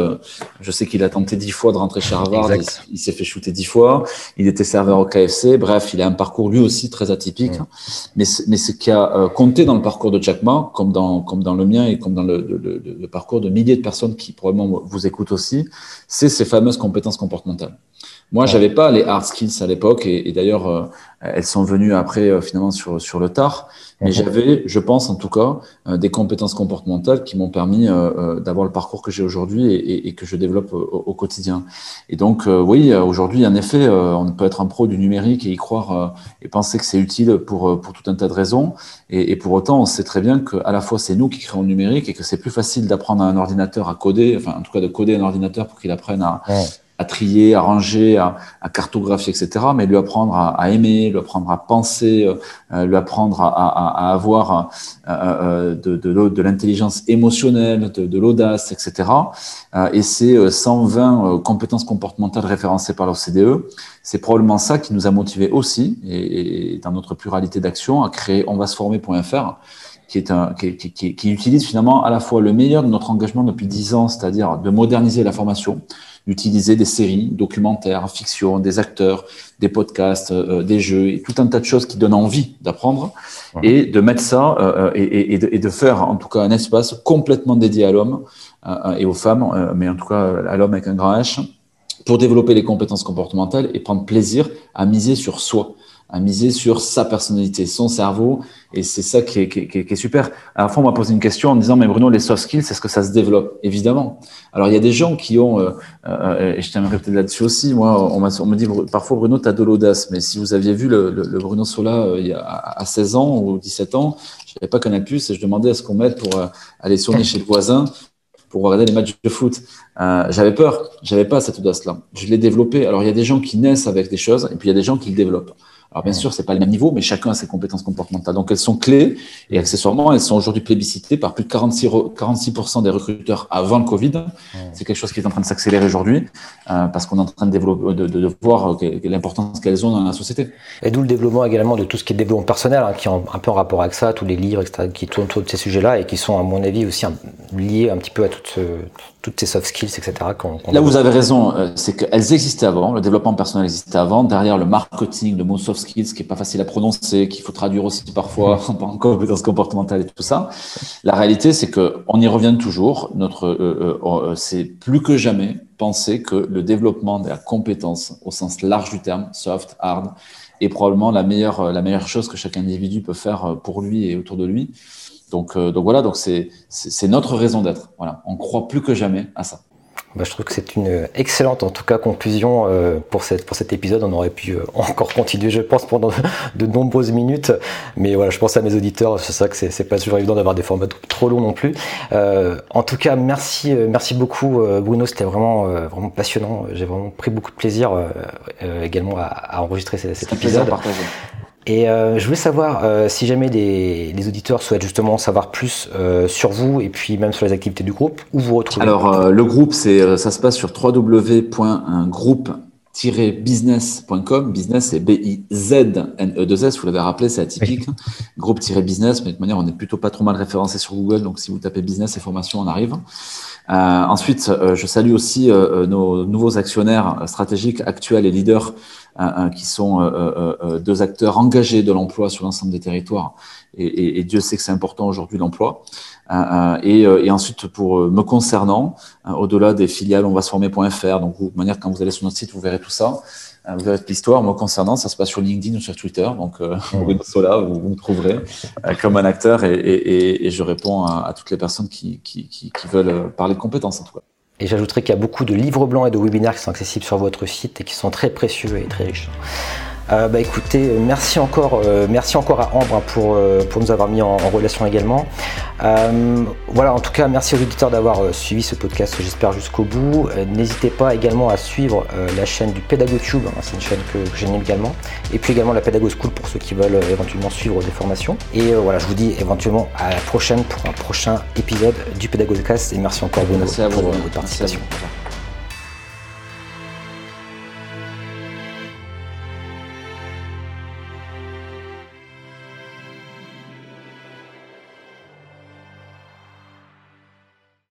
je sais qu'il a tenté dix fois de rentrer chez Harvard. Il, s'est fait shooter dix fois. Il était serveur au KFC. Bref, il a un parcours lui aussi très atypique. Mais mais ce qui a compté dans le parcours de Jack Ma, comme dans comme dans le mien et comme dans le, le, le parcours de milliers de personnes qui probablement vous écoutent aussi, c'est ces fameuses compétences comportementales. Moi, j'avais pas les hard skills à l'époque, et, d'ailleurs, euh, elles sont venues après euh, finalement sur sur le tard. Mais j'avais, je pense en tout cas, euh, des compétences comportementales qui m'ont permis d'avoir le parcours que j'ai aujourd'hui et, et, que je développe au, quotidien. Et donc, oui, aujourd'hui, en effet, on peut être un pro du numérique et y croire et penser que c'est utile pour pour tout un tas de raisons. Et, pour autant, on sait très bien que à la fois c'est nous qui créons le numérique et que c'est plus facile d'apprendre à un ordinateur à coder, enfin en tout cas de coder un ordinateur pour qu'il apprenne à à trier, à ranger, à, à, cartographier, etc. Mais lui apprendre à, à aimer, lui apprendre à penser, euh, euh lui apprendre à, à, avoir euh, euh de, de, de l'intelligence émotionnelle, de, de l'audace, etc. Et ces 120 compétences comportementales référencées par l'OCDE, c'est probablement ça qui nous a motivés aussi, et, et dans notre pluralité d'actions, à créer onvasformer.fr qui, est un, qui, qui, qui, utilise finalement à la fois le meilleur de notre engagement depuis dix ans, c'est-à-dire de moderniser la formation, d'utiliser des séries, documentaires, fiction, des acteurs, des podcasts, euh, des jeux, et tout un tas de choses qui donnent envie d'apprendre, et de mettre ça euh, et, et, de, et, de, faire en tout cas un espace complètement dédié à l'homme euh, et aux femmes, mais en tout cas à l'homme avec un grand H, pour développer les compétences comportementales et prendre plaisir à miser sur soi à miser sur sa personnalité, son cerveau, et c'est ça qui est, super. À la fois, on m'a posé une question en disant, mais Bruno, les soft skills, est-ce que ça se développe? Évidemment. Alors, il y a des gens qui ont, euh, euh, et je t'aimerais peut-être là-dessus aussi, moi, on, me dit, parfois, Bruno, tu as de l'audace, mais si vous aviez vu le, Bruno Sola euh, il y a, à 16 ans ou 17 ans, je n'avais pas Canal+, et je demandais à ce qu'on m'aide pour aller sonner chez le voisin, pour regarder les matchs de foot. Euh, j'avais peur, j'avais pas cette audace-là. Je l'ai développé. Alors il y a des gens qui naissent avec des choses, et puis il y a des gens qui le développent. Alors bien sûr, c'est pas le même niveau, mais chacun a ses compétences comportementales. Donc elles sont clés et accessoirement, elles sont aujourd'hui plébiscitées par plus de 46, 46% des recruteurs avant le Covid. C'est quelque chose qui est en train de s'accélérer aujourd'hui euh, parce qu'on est en train de, développer, de, de, de voir l'importance qu'elles ont dans la société. Et d'où le développement également de tout ce qui est développement personnel, hein, qui est un peu en rapport avec ça, tous les livres etc., qui tournent autour de ces sujets-là et qui sont à mon avis aussi liés un petit peu à toutes, toutes ces soft skills, etc. Là, vous avez raison, euh, c'est qu'elles existaient avant, le développement personnel existait avant. Derrière le marketing, le mot soft skills, qui est pas facile à prononcer, qu'il faut traduire aussi parfois en compétences comportementales et tout ça. La réalité, c'est que on y revient toujours. Notre, euh, euh, c'est plus que jamais penser que le développement de la compétence au sens large du terme, soft, hard, est probablement la meilleure, la meilleure chose que chaque individu peut faire pour lui et autour de lui. Donc, euh, donc voilà, donc c'est notre raison d'être. Voilà, on croit plus que jamais à ça. Bah, je trouve que c'est une excellente, en tout cas, conclusion euh, pour, cette, pour cet épisode. On aurait pu euh, encore continuer, je pense, pendant de nombreuses minutes. Mais voilà, je pense à mes auditeurs. C'est ça que c'est pas toujours évident d'avoir des formats trop longs non plus. en tout cas, merci, merci beaucoup, Bruno. C'était vraiment, vraiment passionnant. J'ai vraiment pris beaucoup de plaisir également à, enregistrer cet, cet épisode. Et euh, je voulais savoir euh, si jamais les auditeurs souhaitent justement savoir plus euh, sur vous et puis même sur les activités du groupe, où vous retrouvez Alors le groupe, c'est ça se passe sur www.groupe business.com. Business, c'est B-I-Z-N-E-2-S. Vous l'avez rappelé, c'est atypique. Groupe-business, mais de toute manière, on est plutôt pas trop mal référencé sur Google. Donc, si vous tapez business et formation, on arrive. Euh, ensuite, euh, je salue aussi euh, nos nouveaux actionnaires stratégiques actuels et leaders qui sont deux acteurs engagés de l'emploi sur l'ensemble des territoires. Et, et, Dieu sait que c'est important aujourd'hui l'emploi. Et, et, ensuite, pour me concernant, au-delà des filiales, on va se former.fr. Donc, de manière, quand vous allez sur notre site, vous verrez tout ça. Vous verrez l'histoire. Moi, concernant, ça se passe sur LinkedIn ou sur Twitter. Donc, euh, vous, là, vous, vous me trouverez comme un acteur et, je réponds à, toutes les personnes qui, veulent parler de compétences, en tout cas. Et j'ajouterai qu'il y a beaucoup de livres blancs et de webinaires qui sont accessibles sur votre site et qui sont très précieux et très riches. Euh, bah écoutez, euh, merci encore, euh, merci encore à Ambre hein, pour, pour nous avoir mis en, relation également. voilà, en tout cas, merci aux auditeurs d'avoir suivi ce podcast, j'espère jusqu'au bout. N'hésitez pas également à suivre la chaîne du PédagoTube, hein, c'est une chaîne que, j'aime également, et puis également la Pédago School pour ceux qui veulent éventuellement suivre des formations. Et voilà, je vous dis éventuellement à la prochaine pour un prochain épisode du Pédagogcast et merci encore Bruno merci à vous, pour votre participation.